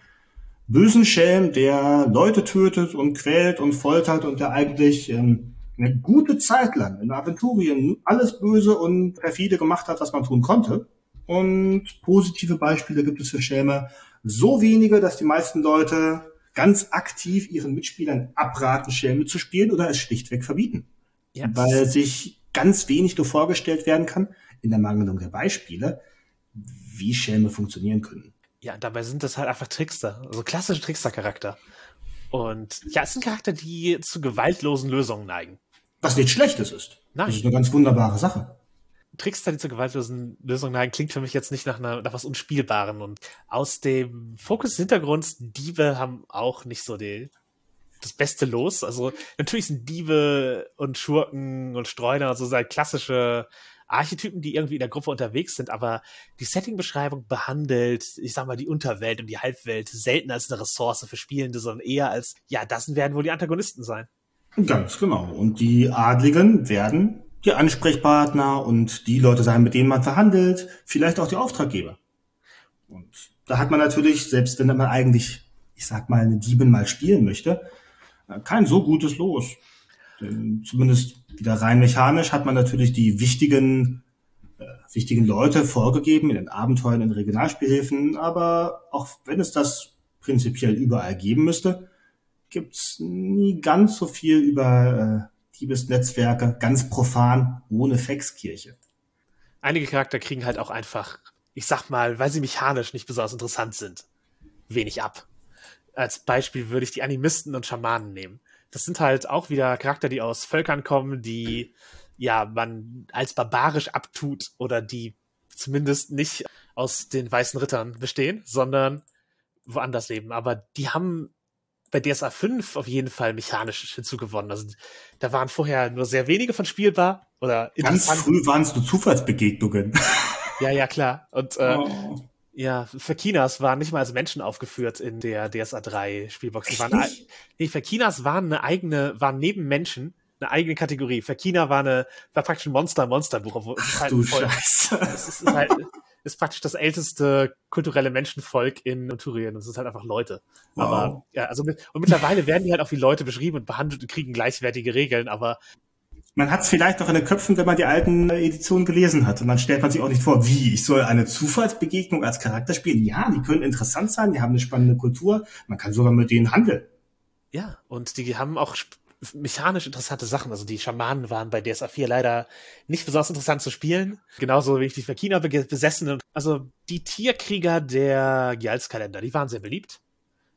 S2: bösen Schelm, der Leute tötet und quält und foltert und der eigentlich ähm, eine gute Zeit lang in Aventurien alles böse und perfide gemacht hat, was man tun konnte. Und positive Beispiele gibt es für Schelme so wenige, dass die meisten Leute ganz aktiv ihren Mitspielern abraten, Schelme zu spielen oder es schlichtweg verbieten. Ja. Weil sich ganz wenig nur vorgestellt werden kann, in der Mangelung der Beispiele, wie Schelme funktionieren können.
S3: Ja, dabei sind das halt einfach Trickster, also klassische Trickster-Charakter. Und ja, es sind Charakter, die zu gewaltlosen Lösungen neigen.
S2: Was nichts Schlechtes ist. Nein. Das ist eine ganz wunderbare Sache.
S3: Trickster, die zur gewaltlosen Lösung neigen, klingt für mich jetzt nicht nach, einer, nach was Unspielbaren. Und aus dem Fokus des Hintergrunds, Diebe haben auch nicht so die, das beste Los. Also natürlich sind Diebe und Schurken und Streuner und so halt klassische Archetypen, die irgendwie in der Gruppe unterwegs sind, aber die Setting-Beschreibung behandelt, ich sag mal, die Unterwelt und die Halbwelt selten als eine Ressource für Spielende, sondern eher als, ja, das werden wohl die Antagonisten sein.
S2: Ganz genau. Und die Adligen werden die Ansprechpartner und die Leute sein, mit denen man verhandelt, vielleicht auch die Auftraggeber. Und da hat man natürlich, selbst wenn man eigentlich, ich sag mal, eine Diebin mal spielen möchte, kein so gutes Los. Denn zumindest wieder rein mechanisch hat man natürlich die wichtigen, äh, wichtigen Leute vorgegeben in den Abenteuern, in Regionalspielhilfen, aber auch wenn es das prinzipiell überall geben müsste, gibt's nie ganz so viel über äh, Diebesnetzwerke, ganz profan, ohne Fexkirche.
S3: Einige Charakter kriegen halt auch einfach, ich sag mal, weil sie mechanisch nicht besonders interessant sind, wenig ab. Als Beispiel würde ich die Animisten und Schamanen nehmen. Das sind halt auch wieder Charakter, die aus Völkern kommen, die ja man als barbarisch abtut oder die zumindest nicht aus den weißen Rittern bestehen, sondern woanders leben. Aber die haben bei DSA 5 auf jeden Fall mechanisch hinzugewonnen. Also da waren vorher nur sehr wenige von spielbar oder
S2: Ganz früh waren es nur Zufallsbegegnungen.
S3: Ja, ja, klar. Und äh, oh. Ja, Fakinas waren nicht mal als Menschen aufgeführt in der DSA 3 Spielbox. Die waren, nee, Fakinas waren eine eigene, waren neben Menschen eine eigene Kategorie. Fakina war eine, war praktisch ein Monster, Monsterbuch, obwohl
S2: Ach, halt du voll, Scheiße.
S3: Es ist halt, ist praktisch das älteste kulturelle Menschenvolk in Turien. Das ist halt einfach Leute. Wow. Aber ja, also mit, und mittlerweile werden die halt auch wie Leute beschrieben und behandelt und kriegen gleichwertige Regeln, aber
S2: man hat es vielleicht noch in den Köpfen, wenn man die alten Editionen gelesen hat. Und dann stellt man sich auch nicht vor, wie, ich soll eine Zufallsbegegnung als Charakter spielen. Ja, die können interessant sein, die haben eine spannende Kultur, man kann sogar mit denen handeln.
S3: Ja, und die haben auch mechanisch interessante Sachen. Also die Schamanen waren bei DSA 4 leider nicht besonders interessant zu spielen. Genauso wie ich die Verkina besessen. Also die Tierkrieger der Gialskalender, die waren sehr beliebt.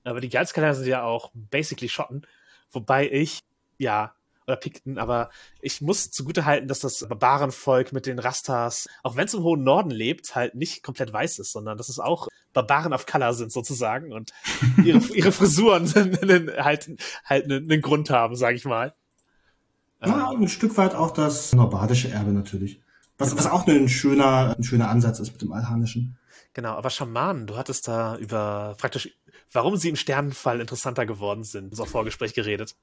S3: Aber die Gialskalender sind ja auch basically Schotten. Wobei ich, ja, oder Pikten, aber ich muss zugute halten, dass das Barbarenvolk mit den Rastas, auch wenn es im hohen Norden lebt, halt nicht komplett weiß ist, sondern dass es auch Barbaren of Color sind sozusagen und ihre, ihre Frisuren halt, halt einen, einen Grund haben, sage ich mal.
S2: Ja, ein Stück weit auch das norbadische Erbe natürlich. Was, was auch ein schöner, ein schöner Ansatz ist mit dem Alhanischen.
S3: Genau, aber Schamanen, du hattest da über praktisch, warum sie im Sternenfall interessanter geworden sind, so Vorgespräch geredet.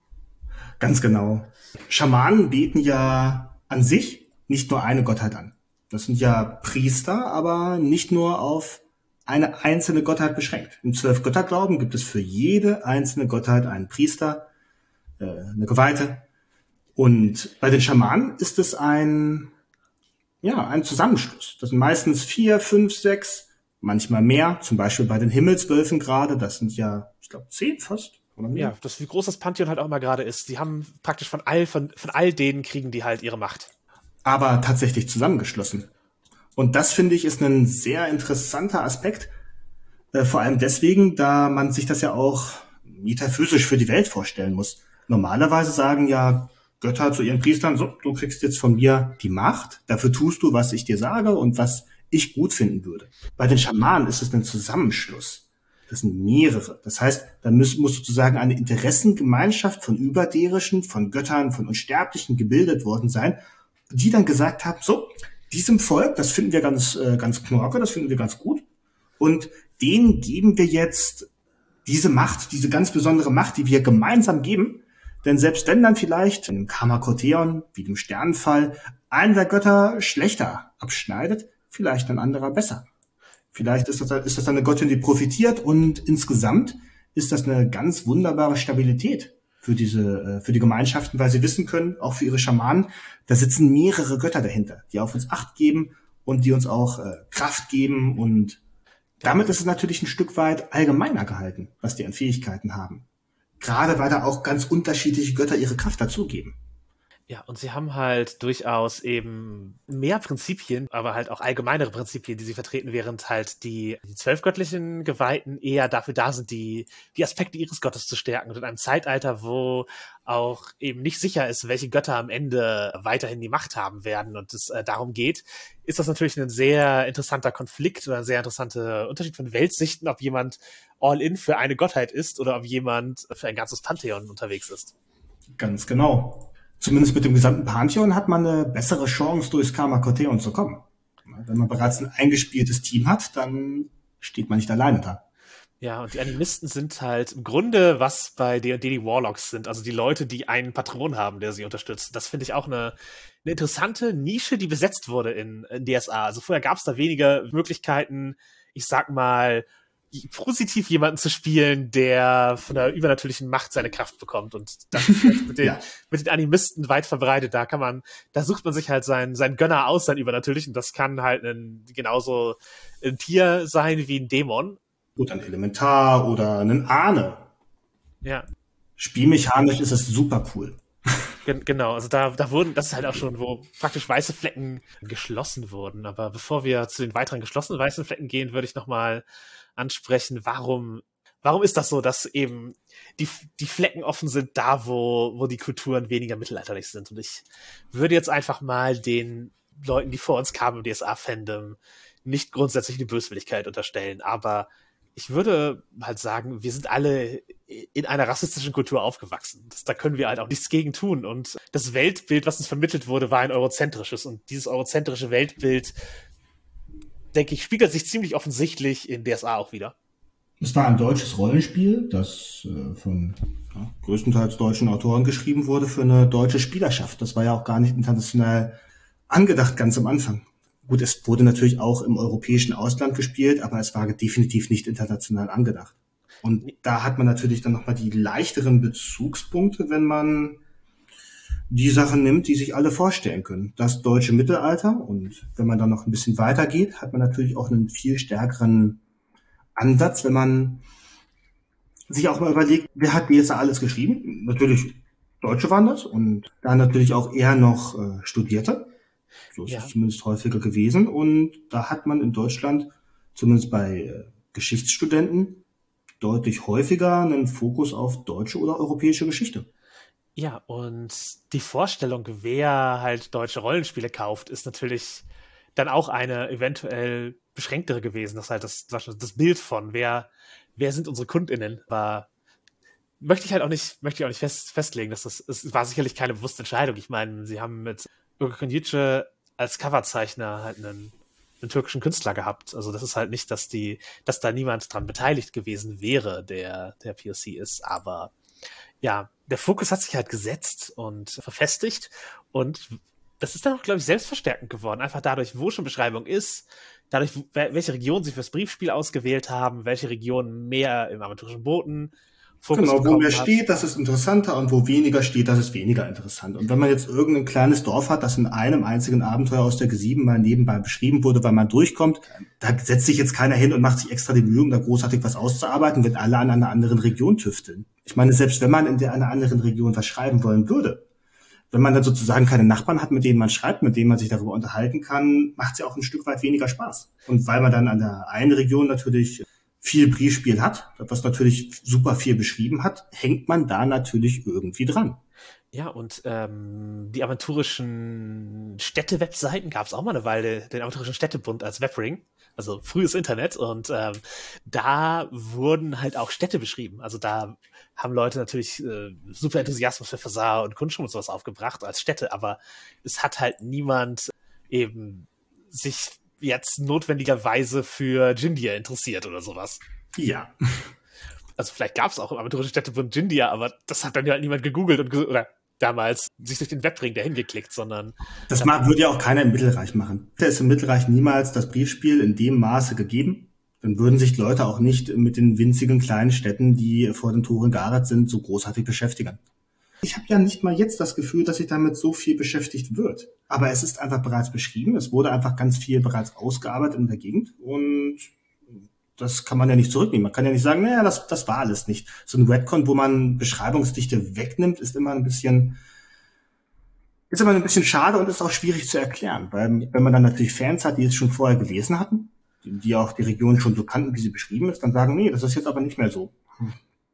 S2: Ganz genau. Schamanen beten ja an sich nicht nur eine Gottheit an. Das sind ja Priester, aber nicht nur auf eine einzelne Gottheit beschränkt. Im Zwölf-Götter-Glauben gibt es für jede einzelne Gottheit einen Priester, äh, eine Geweihte. Und bei den Schamanen ist es ein, ja, ein Zusammenschluss. Das sind meistens vier, fünf, sechs, manchmal mehr. Zum Beispiel bei den Himmelswölfen gerade. Das sind ja, ich glaube, zehn fast.
S3: Ja, das wie groß das Pantheon halt auch immer gerade ist. Sie haben praktisch von all, von, von all denen kriegen die halt ihre Macht.
S2: Aber tatsächlich zusammengeschlossen. Und das finde ich ist ein sehr interessanter Aspekt. Äh, vor allem deswegen, da man sich das ja auch metaphysisch für die Welt vorstellen muss. Normalerweise sagen ja Götter zu ihren Priestern, so, du kriegst jetzt von mir die Macht, dafür tust du, was ich dir sage und was ich gut finden würde. Bei den Schamanen ist es ein Zusammenschluss. Das sind mehrere. Das heißt, da muss, muss sozusagen eine Interessengemeinschaft von Überderischen, von Göttern, von Unsterblichen gebildet worden sein, die dann gesagt haben, so, diesem Volk, das finden wir ganz, äh, ganz knorke, das finden wir ganz gut. Und denen geben wir jetzt diese Macht, diese ganz besondere Macht, die wir gemeinsam geben. Denn selbst wenn dann vielleicht in einem Karmakotheon, wie dem Sternenfall, einer der Götter schlechter abschneidet, vielleicht ein anderer besser. Vielleicht ist das, ist das eine Göttin, die profitiert und insgesamt ist das eine ganz wunderbare Stabilität für diese, äh, für die Gemeinschaften, weil sie wissen können, auch für ihre Schamanen, da sitzen mehrere Götter dahinter, die auf uns Acht geben und die uns auch äh, Kraft geben und Damit ist es natürlich ein Stück weit allgemeiner gehalten, was die an Fähigkeiten haben. Gerade weil da auch ganz unterschiedliche Götter ihre Kraft dazugeben.
S3: Ja, und sie haben halt durchaus eben mehr Prinzipien, aber halt auch allgemeinere Prinzipien, die sie vertreten, während halt die, die zwölfgöttlichen Geweihten eher dafür da sind, die, die Aspekte ihres Gottes zu stärken. Und in einem Zeitalter, wo auch eben nicht sicher ist, welche Götter am Ende weiterhin die Macht haben werden und es äh, darum geht, ist das natürlich ein sehr interessanter Konflikt oder ein sehr interessanter Unterschied von Weltsichten, ob jemand all in für eine Gottheit ist oder ob jemand für ein ganzes Pantheon unterwegs ist.
S2: Ganz genau zumindest mit dem gesamten Pantheon hat man eine bessere Chance, durchs Karma Corteon zu kommen. Wenn man bereits ein eingespieltes Team hat, dann steht man nicht alleine da.
S3: Ja, und die Animisten sind halt im Grunde, was bei D&D die Warlocks sind, also die Leute, die einen Patron haben, der sie unterstützt. Das finde ich auch eine, eine interessante Nische, die besetzt wurde in, in DSA. Also vorher gab es da weniger Möglichkeiten, ich sag mal, positiv jemanden zu spielen, der von der übernatürlichen Macht seine Kraft bekommt. Und das ist mit den, ja. mit den Animisten weit verbreitet. Da kann man, da sucht man sich halt seinen, seinen Gönner aus, sein übernatürlichen. Das kann halt ein, genauso ein Tier sein wie ein Dämon.
S2: Oder ein Elementar oder ein Ahne.
S3: Ja.
S2: Spielmechanisch ist es super cool.
S3: Genau, also da, da wurden, das ist halt auch schon, wo praktisch weiße Flecken geschlossen wurden. Aber bevor wir zu den weiteren geschlossenen weißen Flecken gehen, würde ich nochmal ansprechen, warum, warum ist das so, dass eben die, die Flecken offen sind da, wo, wo die Kulturen weniger mittelalterlich sind. Und ich würde jetzt einfach mal den Leuten, die vor uns kamen im DSA-Fandom, nicht grundsätzlich die Böswilligkeit unterstellen, aber ich würde halt sagen, wir sind alle in einer rassistischen Kultur aufgewachsen. Das, da können wir halt auch nichts gegen tun. Und das Weltbild, was uns vermittelt wurde, war ein eurozentrisches. Und dieses eurozentrische Weltbild denke ich, spiegelt sich ziemlich offensichtlich in DSA auch wieder.
S2: Es war ein deutsches Rollenspiel, das äh, von ja, größtenteils deutschen Autoren geschrieben wurde für eine deutsche Spielerschaft. Das war ja auch gar nicht international angedacht ganz am Anfang. Gut, es wurde natürlich auch im europäischen Ausland gespielt, aber es war definitiv nicht international angedacht. Und da hat man natürlich dann nochmal die leichteren Bezugspunkte, wenn man die Sachen nimmt, die sich alle vorstellen können. Das deutsche Mittelalter und wenn man dann noch ein bisschen weiter geht, hat man natürlich auch einen viel stärkeren Ansatz, wenn man sich auch mal überlegt, wer hat BSA alles geschrieben? Natürlich Deutsche waren das und da natürlich auch eher noch äh, Studierte. So ist ja. es zumindest häufiger gewesen. Und da hat man in Deutschland, zumindest bei äh, Geschichtsstudenten, deutlich häufiger einen Fokus auf deutsche oder europäische Geschichte.
S3: Ja, und die Vorstellung, wer halt deutsche Rollenspiele kauft, ist natürlich dann auch eine eventuell beschränktere gewesen. Das halt das, das Bild von, wer, wer sind unsere KundInnen, war, möchte ich halt auch nicht, möchte ich auch nicht fest, festlegen, dass das, es war sicherlich keine bewusste Entscheidung. Ich meine, sie haben mit Gökhan Yüce als Coverzeichner halt einen, einen türkischen Künstler gehabt. Also das ist halt nicht, dass die, dass da niemand dran beteiligt gewesen wäre, der, der POC ist, aber ja, der Fokus hat sich halt gesetzt und verfestigt und das ist dann auch, glaube ich, selbstverstärkend geworden. Einfach dadurch, wo schon Beschreibung ist, dadurch, welche Region sie fürs Briefspiel ausgewählt haben, welche Region mehr im amateurischen Boten
S2: Fokus genau, wo mehr hat. steht, das ist interessanter und wo weniger steht, das ist weniger interessant. Und wenn man jetzt irgendein kleines Dorf hat, das in einem einzigen Abenteuer aus der G7 mal nebenbei beschrieben wurde, weil man durchkommt, da setzt sich jetzt keiner hin und macht sich extra die Mühe, um da großartig was auszuarbeiten, wenn alle an einer anderen Region tüfteln. Ich meine, selbst wenn man in der einer anderen Region was schreiben wollen würde, wenn man dann sozusagen keine Nachbarn hat, mit denen man schreibt, mit denen man sich darüber unterhalten kann, macht es ja auch ein Stück weit weniger Spaß. Und weil man dann an der einen Region natürlich viel Briefspiel hat, was natürlich super viel beschrieben hat, hängt man da natürlich irgendwie dran.
S3: Ja, und ähm, die aventurischen Städte-Webseiten gab es auch mal eine Weile, den aventurischen Städtebund als Webring, also frühes Internet. Und ähm, da wurden halt auch Städte beschrieben. Also da haben Leute natürlich äh, super Enthusiasmus für Versar und Kunstschum und sowas aufgebracht als Städte, aber es hat halt niemand eben sich jetzt notwendigerweise für Jindia interessiert oder sowas.
S2: Ja.
S3: Also vielleicht gab es auch im aventurischen Städtebund Jindia, aber das hat dann ja halt niemand gegoogelt und oder damals sich durch den Webring dahin geklickt, sondern.
S2: Das mag, würde ja auch keiner im Mittelreich machen. Da ist im Mittelreich niemals das Briefspiel in dem Maße gegeben. Dann würden sich Leute auch nicht mit den winzigen kleinen Städten, die vor den Toren gearet sind, so großartig beschäftigen. Ich habe ja nicht mal jetzt das Gefühl, dass sich damit so viel beschäftigt wird. Aber es ist einfach bereits beschrieben. Es wurde einfach ganz viel bereits ausgearbeitet in der Gegend. Und das kann man ja nicht zurücknehmen. Man kann ja nicht sagen, naja, das, das war alles nicht. So ein Redcon, wo man Beschreibungsdichte wegnimmt, ist immer ein bisschen, ist immer ein bisschen schade und ist auch schwierig zu erklären. Weil wenn man dann natürlich Fans hat, die es schon vorher gelesen hatten, die, die auch die Region schon so kannten, wie sie beschrieben ist, dann sagen, nee, das ist jetzt aber nicht mehr so.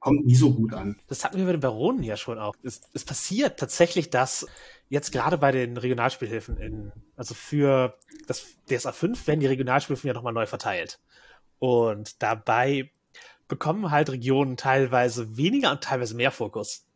S2: Kommt nie so gut an.
S3: Das hatten wir bei den Baronen ja schon auch. Es, es passiert tatsächlich, dass jetzt gerade bei den Regionalspielhilfen in, also für das DSA 5 werden die Regionalspielhilfen ja nochmal neu verteilt. Und dabei bekommen halt Regionen teilweise weniger und teilweise mehr Fokus.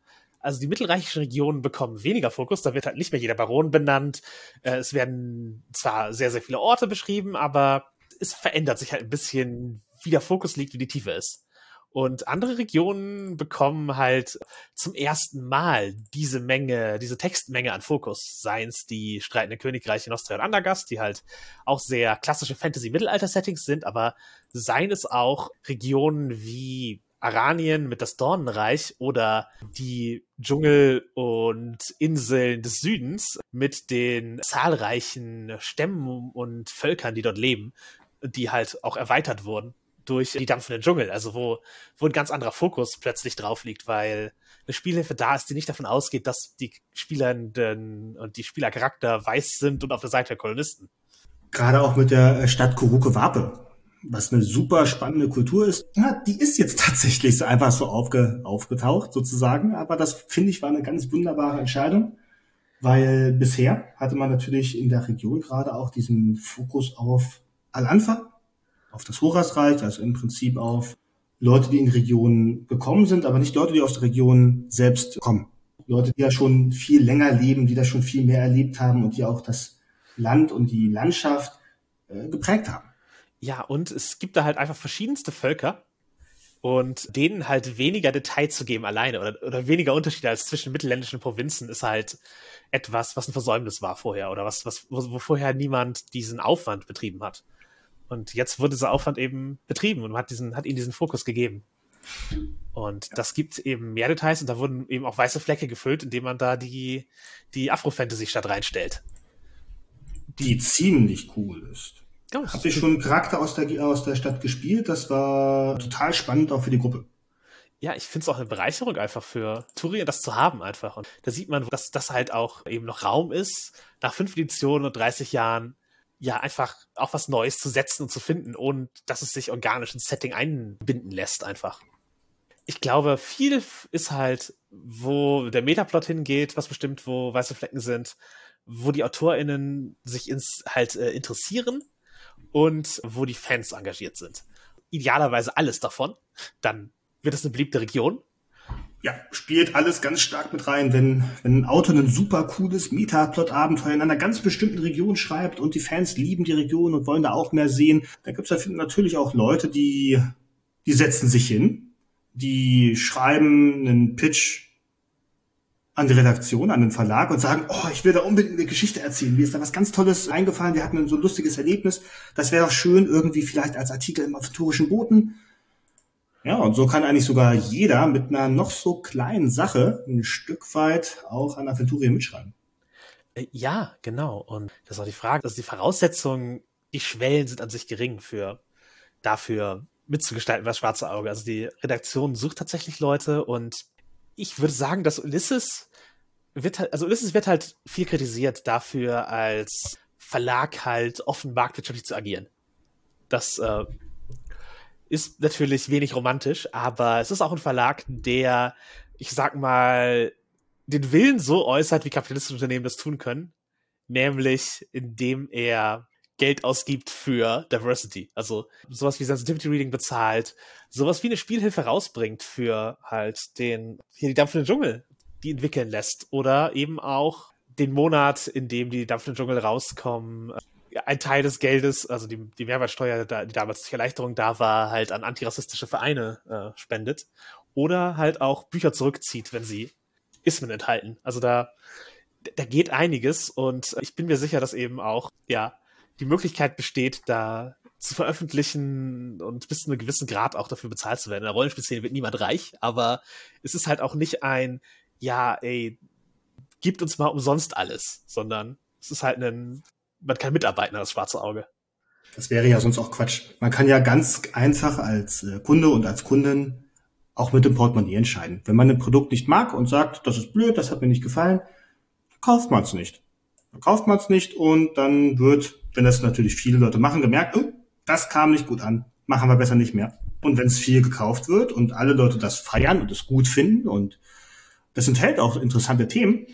S3: Also die mittelreichischen Regionen bekommen weniger Fokus, da wird halt nicht mehr jeder Baron benannt. Äh, es werden zwar sehr, sehr viele Orte beschrieben, aber es verändert sich halt ein bisschen, wie der Fokus liegt, wie die Tiefe ist. Und andere Regionen bekommen halt zum ersten Mal diese Menge, diese Textmenge an Fokus. Seien es die streitenden Königreiche Nostria und Andergast, die halt auch sehr klassische Fantasy-Mittelalter-Settings sind, aber seien es auch Regionen wie Aranien mit das Dornenreich oder die Dschungel und Inseln des Südens mit den zahlreichen Stämmen und Völkern, die dort leben, die halt auch erweitert wurden durch die dampfenden Dschungel, also wo, wo ein ganz anderer Fokus plötzlich drauf liegt, weil eine Spielhilfe da ist, die nicht davon ausgeht, dass die Spielernden und die Spielercharakter weiß sind und auf der Seite der Kolonisten.
S2: Gerade auch mit der Stadt Kuruke Wape, was eine super spannende Kultur ist. Ja, die ist jetzt tatsächlich so einfach so aufge, aufgetaucht, sozusagen. Aber das, finde ich, war eine ganz wunderbare Entscheidung, weil bisher hatte man natürlich in der Region gerade auch diesen Fokus auf Al-Anfa, auf das Horasreich, also im Prinzip auf Leute, die in Regionen gekommen sind, aber nicht Leute, die aus der Region selbst kommen. Leute, die ja schon viel länger leben, die da schon viel mehr erlebt haben und die auch das Land und die Landschaft äh, geprägt haben.
S3: Ja, und es gibt da halt einfach verschiedenste Völker und denen halt weniger Detail zu geben alleine oder, oder weniger Unterschiede als zwischen mittelländischen Provinzen ist halt etwas, was ein Versäumnis war vorher oder was, was, wo, wo vorher niemand diesen Aufwand betrieben hat. Und jetzt wurde dieser Aufwand eben betrieben und hat, diesen, hat ihnen diesen Fokus gegeben. Und ja. das gibt eben mehr Details und da wurden eben auch weiße Flecke gefüllt, indem man da die, die Afro-Fantasy-Stadt reinstellt.
S2: Die, die, ziemlich cool ist. Ja, Habt ihr schon einen Charakter aus der, aus der Stadt gespielt? Das war total spannend auch für die Gruppe.
S3: Ja, ich finde es auch eine Bereicherung einfach für Tourien, das zu haben einfach. Und da sieht man, dass das halt auch eben noch Raum ist, nach fünf Editionen und 30 Jahren ja einfach auch was Neues zu setzen und zu finden und dass es sich organisch ins Setting einbinden lässt einfach. Ich glaube, viel ist halt, wo der Metaplot hingeht, was bestimmt, wo weiße Flecken sind, wo die AutorInnen sich ins halt äh, interessieren und wo die Fans engagiert sind. Idealerweise alles davon. Dann wird es eine beliebte Region
S2: ja, spielt alles ganz stark mit rein, wenn, wenn ein Autor ein super cooles Metaplot-Abenteuer in einer ganz bestimmten Region schreibt und die Fans lieben die Region und wollen da auch mehr sehen, dann gibt es natürlich auch Leute, die, die setzen sich hin, die schreiben einen Pitch an die Redaktion, an den Verlag und sagen, oh, ich will da unbedingt eine Geschichte erzählen. Mir ist da was ganz Tolles eingefallen. Wir hatten so ein lustiges Erlebnis. Das wäre doch schön, irgendwie vielleicht als Artikel im aventurischen Boten ja, und so kann eigentlich sogar jeder mit einer noch so kleinen Sache ein Stück weit auch an Aventurien mitschreiben.
S3: Äh, ja, genau. Und das ist auch die Frage, also die Voraussetzungen, die Schwellen sind an sich gering für dafür mitzugestalten, was schwarze Auge. Also die Redaktion sucht tatsächlich Leute und ich würde sagen, dass Ulysses wird halt, also Ulysses wird halt viel kritisiert dafür, als Verlag halt offen marktwirtschaftlich zu agieren. Das äh, ist natürlich wenig romantisch, aber es ist auch ein Verlag, der, ich sag mal, den Willen so äußert, wie kapitalistische Unternehmen das tun können, nämlich indem er Geld ausgibt für Diversity. Also sowas wie Sensitivity Reading bezahlt, sowas wie eine Spielhilfe rausbringt für halt den, hier die dampfende Dschungel, die entwickeln lässt. Oder eben auch den Monat, in dem die dampfenden Dschungel rauskommen, ein Teil des Geldes, also die, die Mehrwertsteuer, die damals zur Erleichterung da war, halt an antirassistische Vereine äh, spendet. Oder halt auch Bücher zurückzieht, wenn sie Ismen enthalten. Also da, da geht einiges und ich bin mir sicher, dass eben auch, ja, die Möglichkeit besteht, da zu veröffentlichen und bis zu einem gewissen Grad auch dafür bezahlt zu werden. In der Rollenspielszene wird niemand reich, aber es ist halt auch nicht ein, ja, ey, gibt uns mal umsonst alles, sondern es ist halt ein man kann mitarbeiten als schwarze Auge.
S2: Das wäre ja sonst auch Quatsch. Man kann ja ganz einfach als äh, Kunde und als Kundin auch mit dem Portemonnaie entscheiden. Wenn man ein Produkt nicht mag und sagt, das ist blöd, das hat mir nicht gefallen, kauft man es nicht. Dann kauft man es nicht und dann wird, wenn das natürlich viele Leute machen, gemerkt, oh, das kam nicht gut an, machen wir besser nicht mehr. Und wenn es viel gekauft wird und alle Leute das feiern und es gut finden und das enthält auch interessante Themen,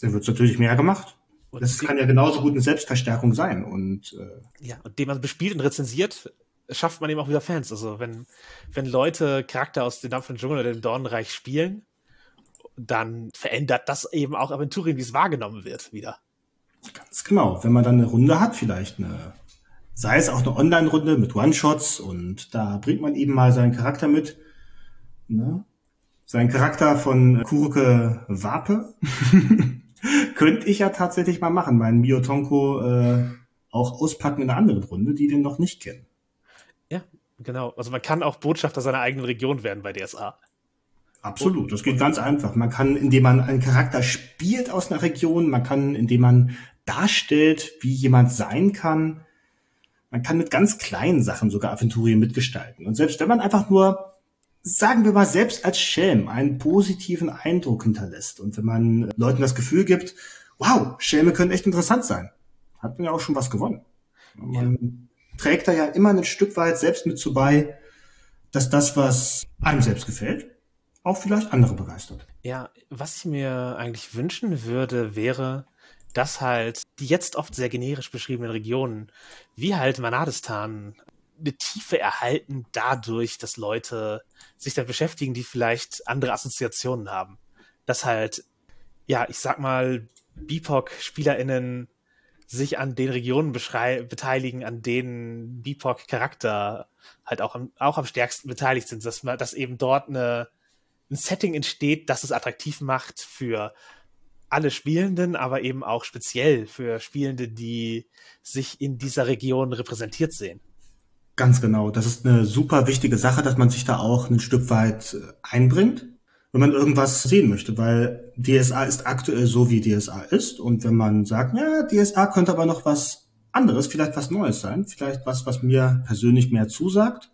S2: dann wird es natürlich mehr gemacht. Und das kann ja genauso gut eine Selbstverstärkung sein. Und
S3: äh, ja, und den man bespielt und rezensiert, schafft man eben auch wieder Fans. Also wenn, wenn Leute Charakter aus dem Dampf Dschungel oder dem Dornenreich spielen, dann verändert das eben auch Aventurien, wie es wahrgenommen wird, wieder.
S2: Ganz genau. Wenn man dann eine Runde hat, vielleicht eine, sei es auch eine Online-Runde mit One-Shots und da bringt man eben mal seinen Charakter mit. Ne? Sein Charakter von Kurke Wape. Könnte ich ja tatsächlich mal machen, meinen Miotonko äh, auch auspacken in einer anderen Runde, die den noch nicht kennen.
S3: Ja, genau. Also man kann auch Botschafter seiner eigenen Region werden bei DSA.
S2: Absolut, das geht ganz einfach. Man kann, indem man einen Charakter spielt aus einer Region, man kann, indem man darstellt, wie jemand sein kann. Man kann mit ganz kleinen Sachen sogar Aventurien mitgestalten. Und selbst wenn man einfach nur sagen wir mal, selbst als Schelm einen positiven Eindruck hinterlässt und wenn man Leuten das Gefühl gibt, wow, Schelme können echt interessant sein, hat man ja auch schon was gewonnen. Man ja. trägt da ja immer ein Stück weit selbst mit zu bei, dass das, was einem selbst gefällt, auch vielleicht andere begeistert.
S3: Ja, was ich mir eigentlich wünschen würde, wäre, dass halt die jetzt oft sehr generisch beschriebenen Regionen, wie halt Manadistan, eine Tiefe erhalten dadurch, dass Leute sich damit beschäftigen, die vielleicht andere Assoziationen haben. Dass halt, ja, ich sag mal, BIPOC-SpielerInnen sich an den Regionen beteiligen, an denen BIPOC-Charakter halt auch am, auch am stärksten beteiligt sind, dass, man, dass eben dort eine, ein Setting entsteht, das es attraktiv macht für alle Spielenden, aber eben auch speziell für Spielende, die sich in dieser Region repräsentiert sehen.
S2: Ganz genau. Das ist eine super wichtige Sache, dass man sich da auch ein Stück weit äh, einbringt, wenn man irgendwas sehen möchte, weil DSA ist aktuell so, wie DSA ist. Und wenn man sagt, ja, DSA könnte aber noch was anderes, vielleicht was Neues sein, vielleicht was, was mir persönlich mehr zusagt,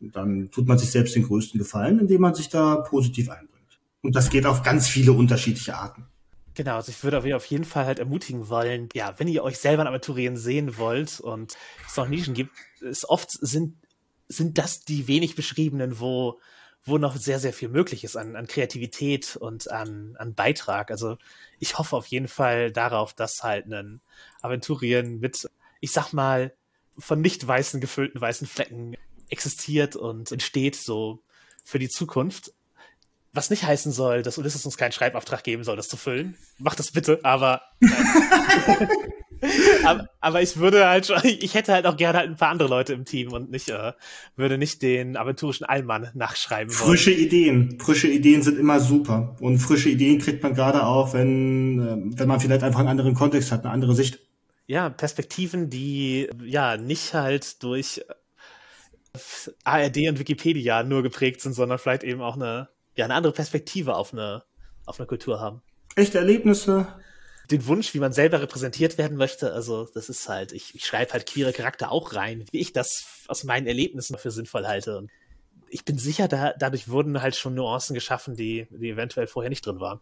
S2: dann tut man sich selbst den größten Gefallen, indem man sich da positiv einbringt. Und das geht auf ganz viele unterschiedliche Arten.
S3: Genau, also ich würde auf jeden Fall halt ermutigen wollen, ja, wenn ihr euch selber in Aventurien sehen wollt und es noch Nischen gibt, ist oft sind, sind das die wenig beschriebenen, wo, wo noch sehr, sehr viel möglich ist an, an Kreativität und an, an Beitrag. Also ich hoffe auf jeden Fall darauf, dass halt ein Aventurien mit, ich sag mal, von nicht weißen gefüllten weißen Flecken existiert und entsteht so für die Zukunft. Was nicht heißen soll, dass Ulysses uns keinen Schreibauftrag geben soll, das zu füllen. Macht das bitte, aber. aber, aber, ich würde halt schon, ich hätte halt auch gerne halt ein paar andere Leute im Team und nicht, äh, würde nicht den aventurischen Allmann nachschreiben
S2: wollen. Frische Ideen. Frische Ideen sind immer super. Und frische Ideen kriegt man gerade auch, wenn, äh, wenn man vielleicht einfach einen anderen Kontext hat, eine andere Sicht.
S3: Ja, Perspektiven, die ja nicht halt durch ARD und Wikipedia nur geprägt sind, sondern vielleicht eben auch eine ja, eine andere Perspektive auf eine, auf eine Kultur haben.
S2: Echte Erlebnisse.
S3: Den Wunsch, wie man selber repräsentiert werden möchte, also das ist halt, ich, ich schreibe halt queere Charakter auch rein, wie ich das aus meinen Erlebnissen für sinnvoll halte. Und ich bin sicher, da, dadurch wurden halt schon Nuancen geschaffen, die, die eventuell vorher nicht drin waren.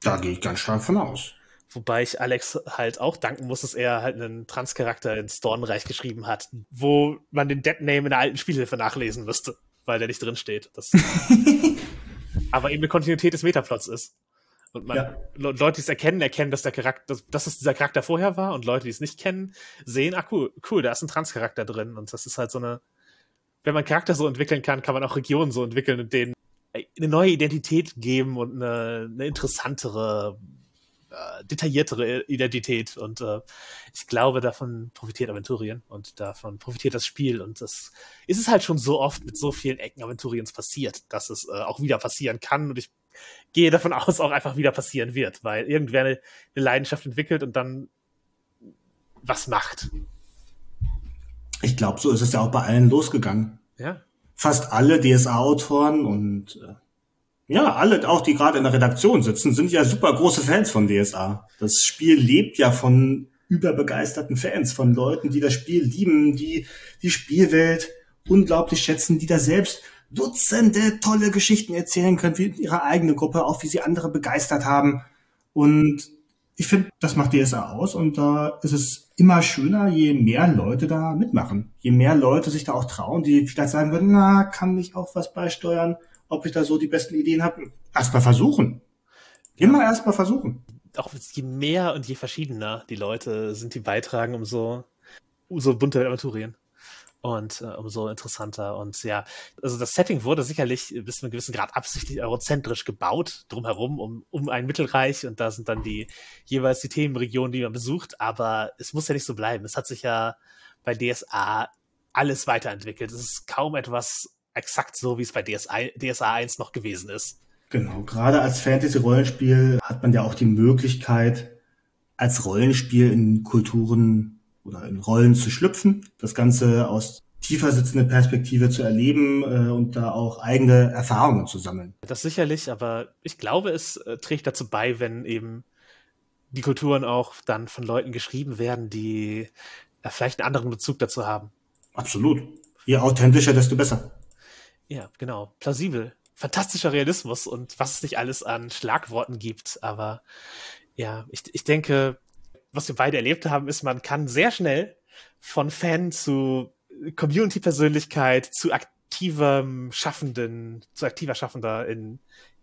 S2: Da gehe ich ganz stark von aus.
S3: Wobei ich Alex halt auch danken muss, dass er halt einen Transcharakter ins Dornreich geschrieben hat, wo man den Dead Name in der alten Spielhilfe nachlesen müsste, weil der nicht drin steht. Das aber eben eine Kontinuität des Metaplots ist. Und man, ja. Leute, die es erkennen, erkennen, dass der Charakter, dass, dass es dieser Charakter vorher war und Leute, die es nicht kennen, sehen, ah cool, cool, da ist ein Transcharakter drin und das ist halt so eine, wenn man Charakter so entwickeln kann, kann man auch Regionen so entwickeln und denen eine neue Identität geben und eine, eine interessantere, äh, detailliertere Identität. Und äh, ich glaube, davon profitiert Aventurien und davon profitiert das Spiel. Und das ist es halt schon so oft mit so vielen Ecken Aventuriens passiert, dass es äh, auch wieder passieren kann. Und ich gehe davon aus, auch einfach wieder passieren wird, weil irgendwer eine, eine Leidenschaft entwickelt und dann was macht.
S2: Ich glaube, so ist es ja auch bei allen losgegangen.
S3: Ja.
S2: Fast alle DSA-Autoren und äh, ja, alle, auch die gerade in der Redaktion sitzen, sind ja super große Fans von DSA. Das Spiel lebt ja von überbegeisterten Fans, von Leuten, die das Spiel lieben, die die Spielwelt unglaublich schätzen, die da selbst Dutzende tolle Geschichten erzählen können, wie ihre eigene Gruppe, auch wie sie andere begeistert haben. Und ich finde, das macht DSA aus und da ist es immer schöner, je mehr Leute da mitmachen. Je mehr Leute sich da auch trauen, die vielleicht sagen würden, na, kann ich auch was beisteuern, ob ich da so die besten Ideen habe. Erstmal versuchen. Immer ja. erstmal versuchen.
S3: Auch je mehr und je verschiedener die Leute sind, die beitragen, umso, umso bunter Aventurien und äh, umso interessanter. Und ja, also das Setting wurde sicherlich bis zu einem gewissen Grad absichtlich eurozentrisch gebaut, drumherum, um, um ein Mittelreich und da sind dann die jeweils die Themenregionen, die man besucht, aber es muss ja nicht so bleiben. Es hat sich ja bei DSA alles weiterentwickelt. Es ist kaum etwas exakt so, wie es bei DSA, DSA 1 noch gewesen ist.
S2: Genau, gerade als Fantasy-Rollenspiel hat man ja auch die Möglichkeit, als Rollenspiel in Kulturen oder in Rollen zu schlüpfen, das Ganze aus tiefer sitzender Perspektive zu erleben äh, und da auch eigene Erfahrungen zu sammeln.
S3: Das sicherlich, aber ich glaube, es äh, trägt dazu bei, wenn eben die Kulturen auch dann von Leuten geschrieben werden, die äh, vielleicht einen anderen Bezug dazu haben.
S2: Absolut. Je authentischer, desto besser.
S3: Ja, genau. Plausibel. Fantastischer Realismus und was es nicht alles an Schlagworten gibt. Aber ja, ich, ich denke, was wir beide erlebt haben, ist, man kann sehr schnell von Fan zu Community-Persönlichkeit zu aktivem Schaffenden, zu aktiver Schaffender in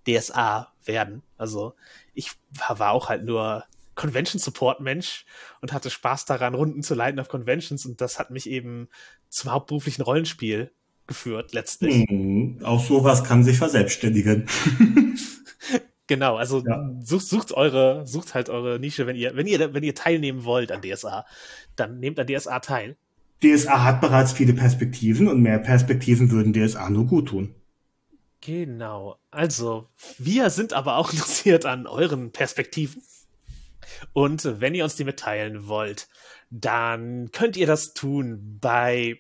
S3: DSA werden. Also ich war auch halt nur Convention-Support-Mensch und hatte Spaß daran, Runden zu leiten auf Conventions und das hat mich eben zum hauptberuflichen Rollenspiel geführt, letztlich.
S2: Mhm. Auch sowas kann sich verselbstständigen.
S3: Genau, also ja. sucht, sucht eure, sucht halt eure Nische, wenn ihr, wenn ihr, wenn ihr teilnehmen wollt an DSA, dann nehmt an DSA teil.
S2: DSA hat bereits viele Perspektiven und mehr Perspektiven würden DSA nur gut tun.
S3: Genau. Also, wir sind aber auch interessiert an euren Perspektiven. Und wenn ihr uns die mitteilen wollt, dann könnt ihr das tun bei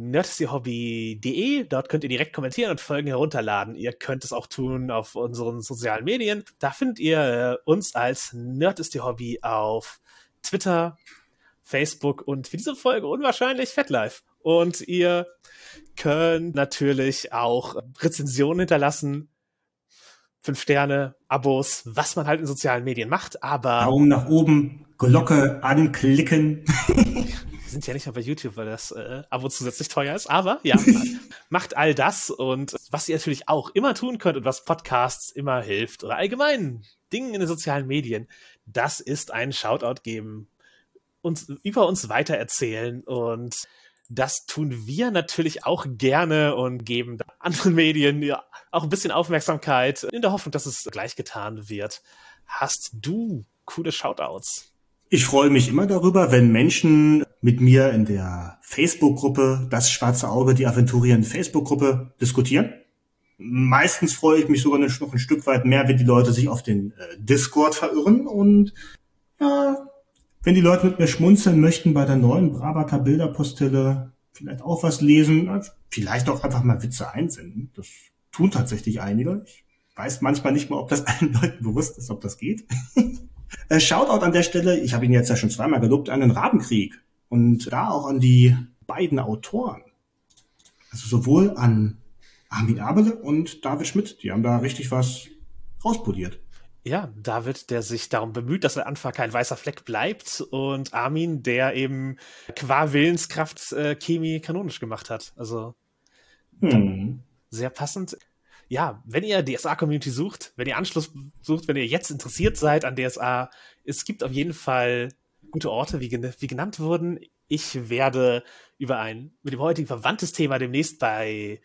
S3: nerdstyhobby.de. Dort könnt ihr direkt kommentieren und Folgen herunterladen. Ihr könnt es auch tun auf unseren sozialen Medien. Da findet ihr äh, uns als Nerdstyhobby auf Twitter, Facebook und für diese Folge unwahrscheinlich FetLife. Und ihr könnt natürlich auch Rezensionen hinterlassen, fünf Sterne, Abos, was man halt in sozialen Medien macht, aber.
S2: Daumen nach oben, Glocke anklicken.
S3: Wir sind ja nicht mehr bei YouTube, weil das äh, Abo zusätzlich teuer ist. Aber ja, macht all das und was ihr natürlich auch immer tun könnt und was Podcasts immer hilft oder allgemein Dingen in den sozialen Medien, das ist ein Shoutout geben, uns über uns weitererzählen und das tun wir natürlich auch gerne und geben anderen Medien ja auch ein bisschen Aufmerksamkeit in der Hoffnung, dass es gleich getan wird. Hast du coole Shoutouts?
S2: Ich freue mich immer darüber, wenn Menschen mit mir in der Facebook-Gruppe Das Schwarze Auge, die Aventurien Facebook-Gruppe diskutieren. Meistens freue ich mich sogar noch ein Stück weit mehr, wenn die Leute sich auf den äh, Discord verirren und ja, wenn die Leute mit mir schmunzeln möchten bei der neuen Bravata Bilderpostille, vielleicht auch was lesen, vielleicht auch einfach mal Witze einsenden. Das tun tatsächlich einige. Ich weiß manchmal nicht mal, ob das allen Leuten bewusst ist, ob das geht. Äh, Shoutout an der Stelle, ich habe ihn jetzt ja schon zweimal gelobt, an den Rabenkrieg und da auch an die beiden Autoren. Also sowohl an Armin Abele und David Schmidt, die haben da richtig was rauspoliert.
S3: Ja, David, der sich darum bemüht, dass der Anfang kein weißer Fleck bleibt und Armin, der eben qua Willenskraft äh, Chemie kanonisch gemacht hat. Also hm. sehr passend ja, wenn ihr DSA-Community sucht, wenn ihr Anschluss sucht, wenn ihr jetzt interessiert seid an DSA, es gibt auf jeden Fall gute Orte, wie, wie genannt wurden. Ich werde über ein mit dem heutigen verwandtes Thema demnächst bei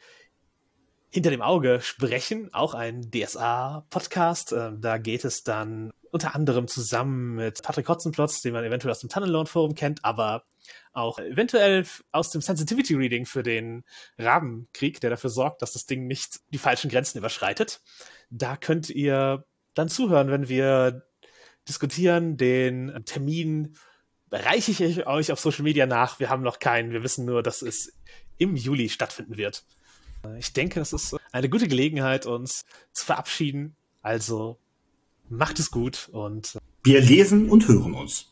S3: Hinter dem Auge sprechen, auch ein DSA-Podcast. Ähm, da geht es dann unter anderem zusammen mit Patrick Hotzenplotz, den man eventuell aus dem Tunnelloan-Forum kennt, aber auch eventuell aus dem Sensitivity Reading für den Rabenkrieg, der dafür sorgt, dass das Ding nicht die falschen Grenzen überschreitet. Da könnt ihr dann zuhören, wenn wir diskutieren. Den Termin reiche ich euch auf Social Media nach. Wir haben noch keinen. Wir wissen nur, dass es im Juli stattfinden wird. Ich denke, das ist eine gute Gelegenheit, uns zu verabschieden. Also macht es gut und
S2: wir lesen und hören uns.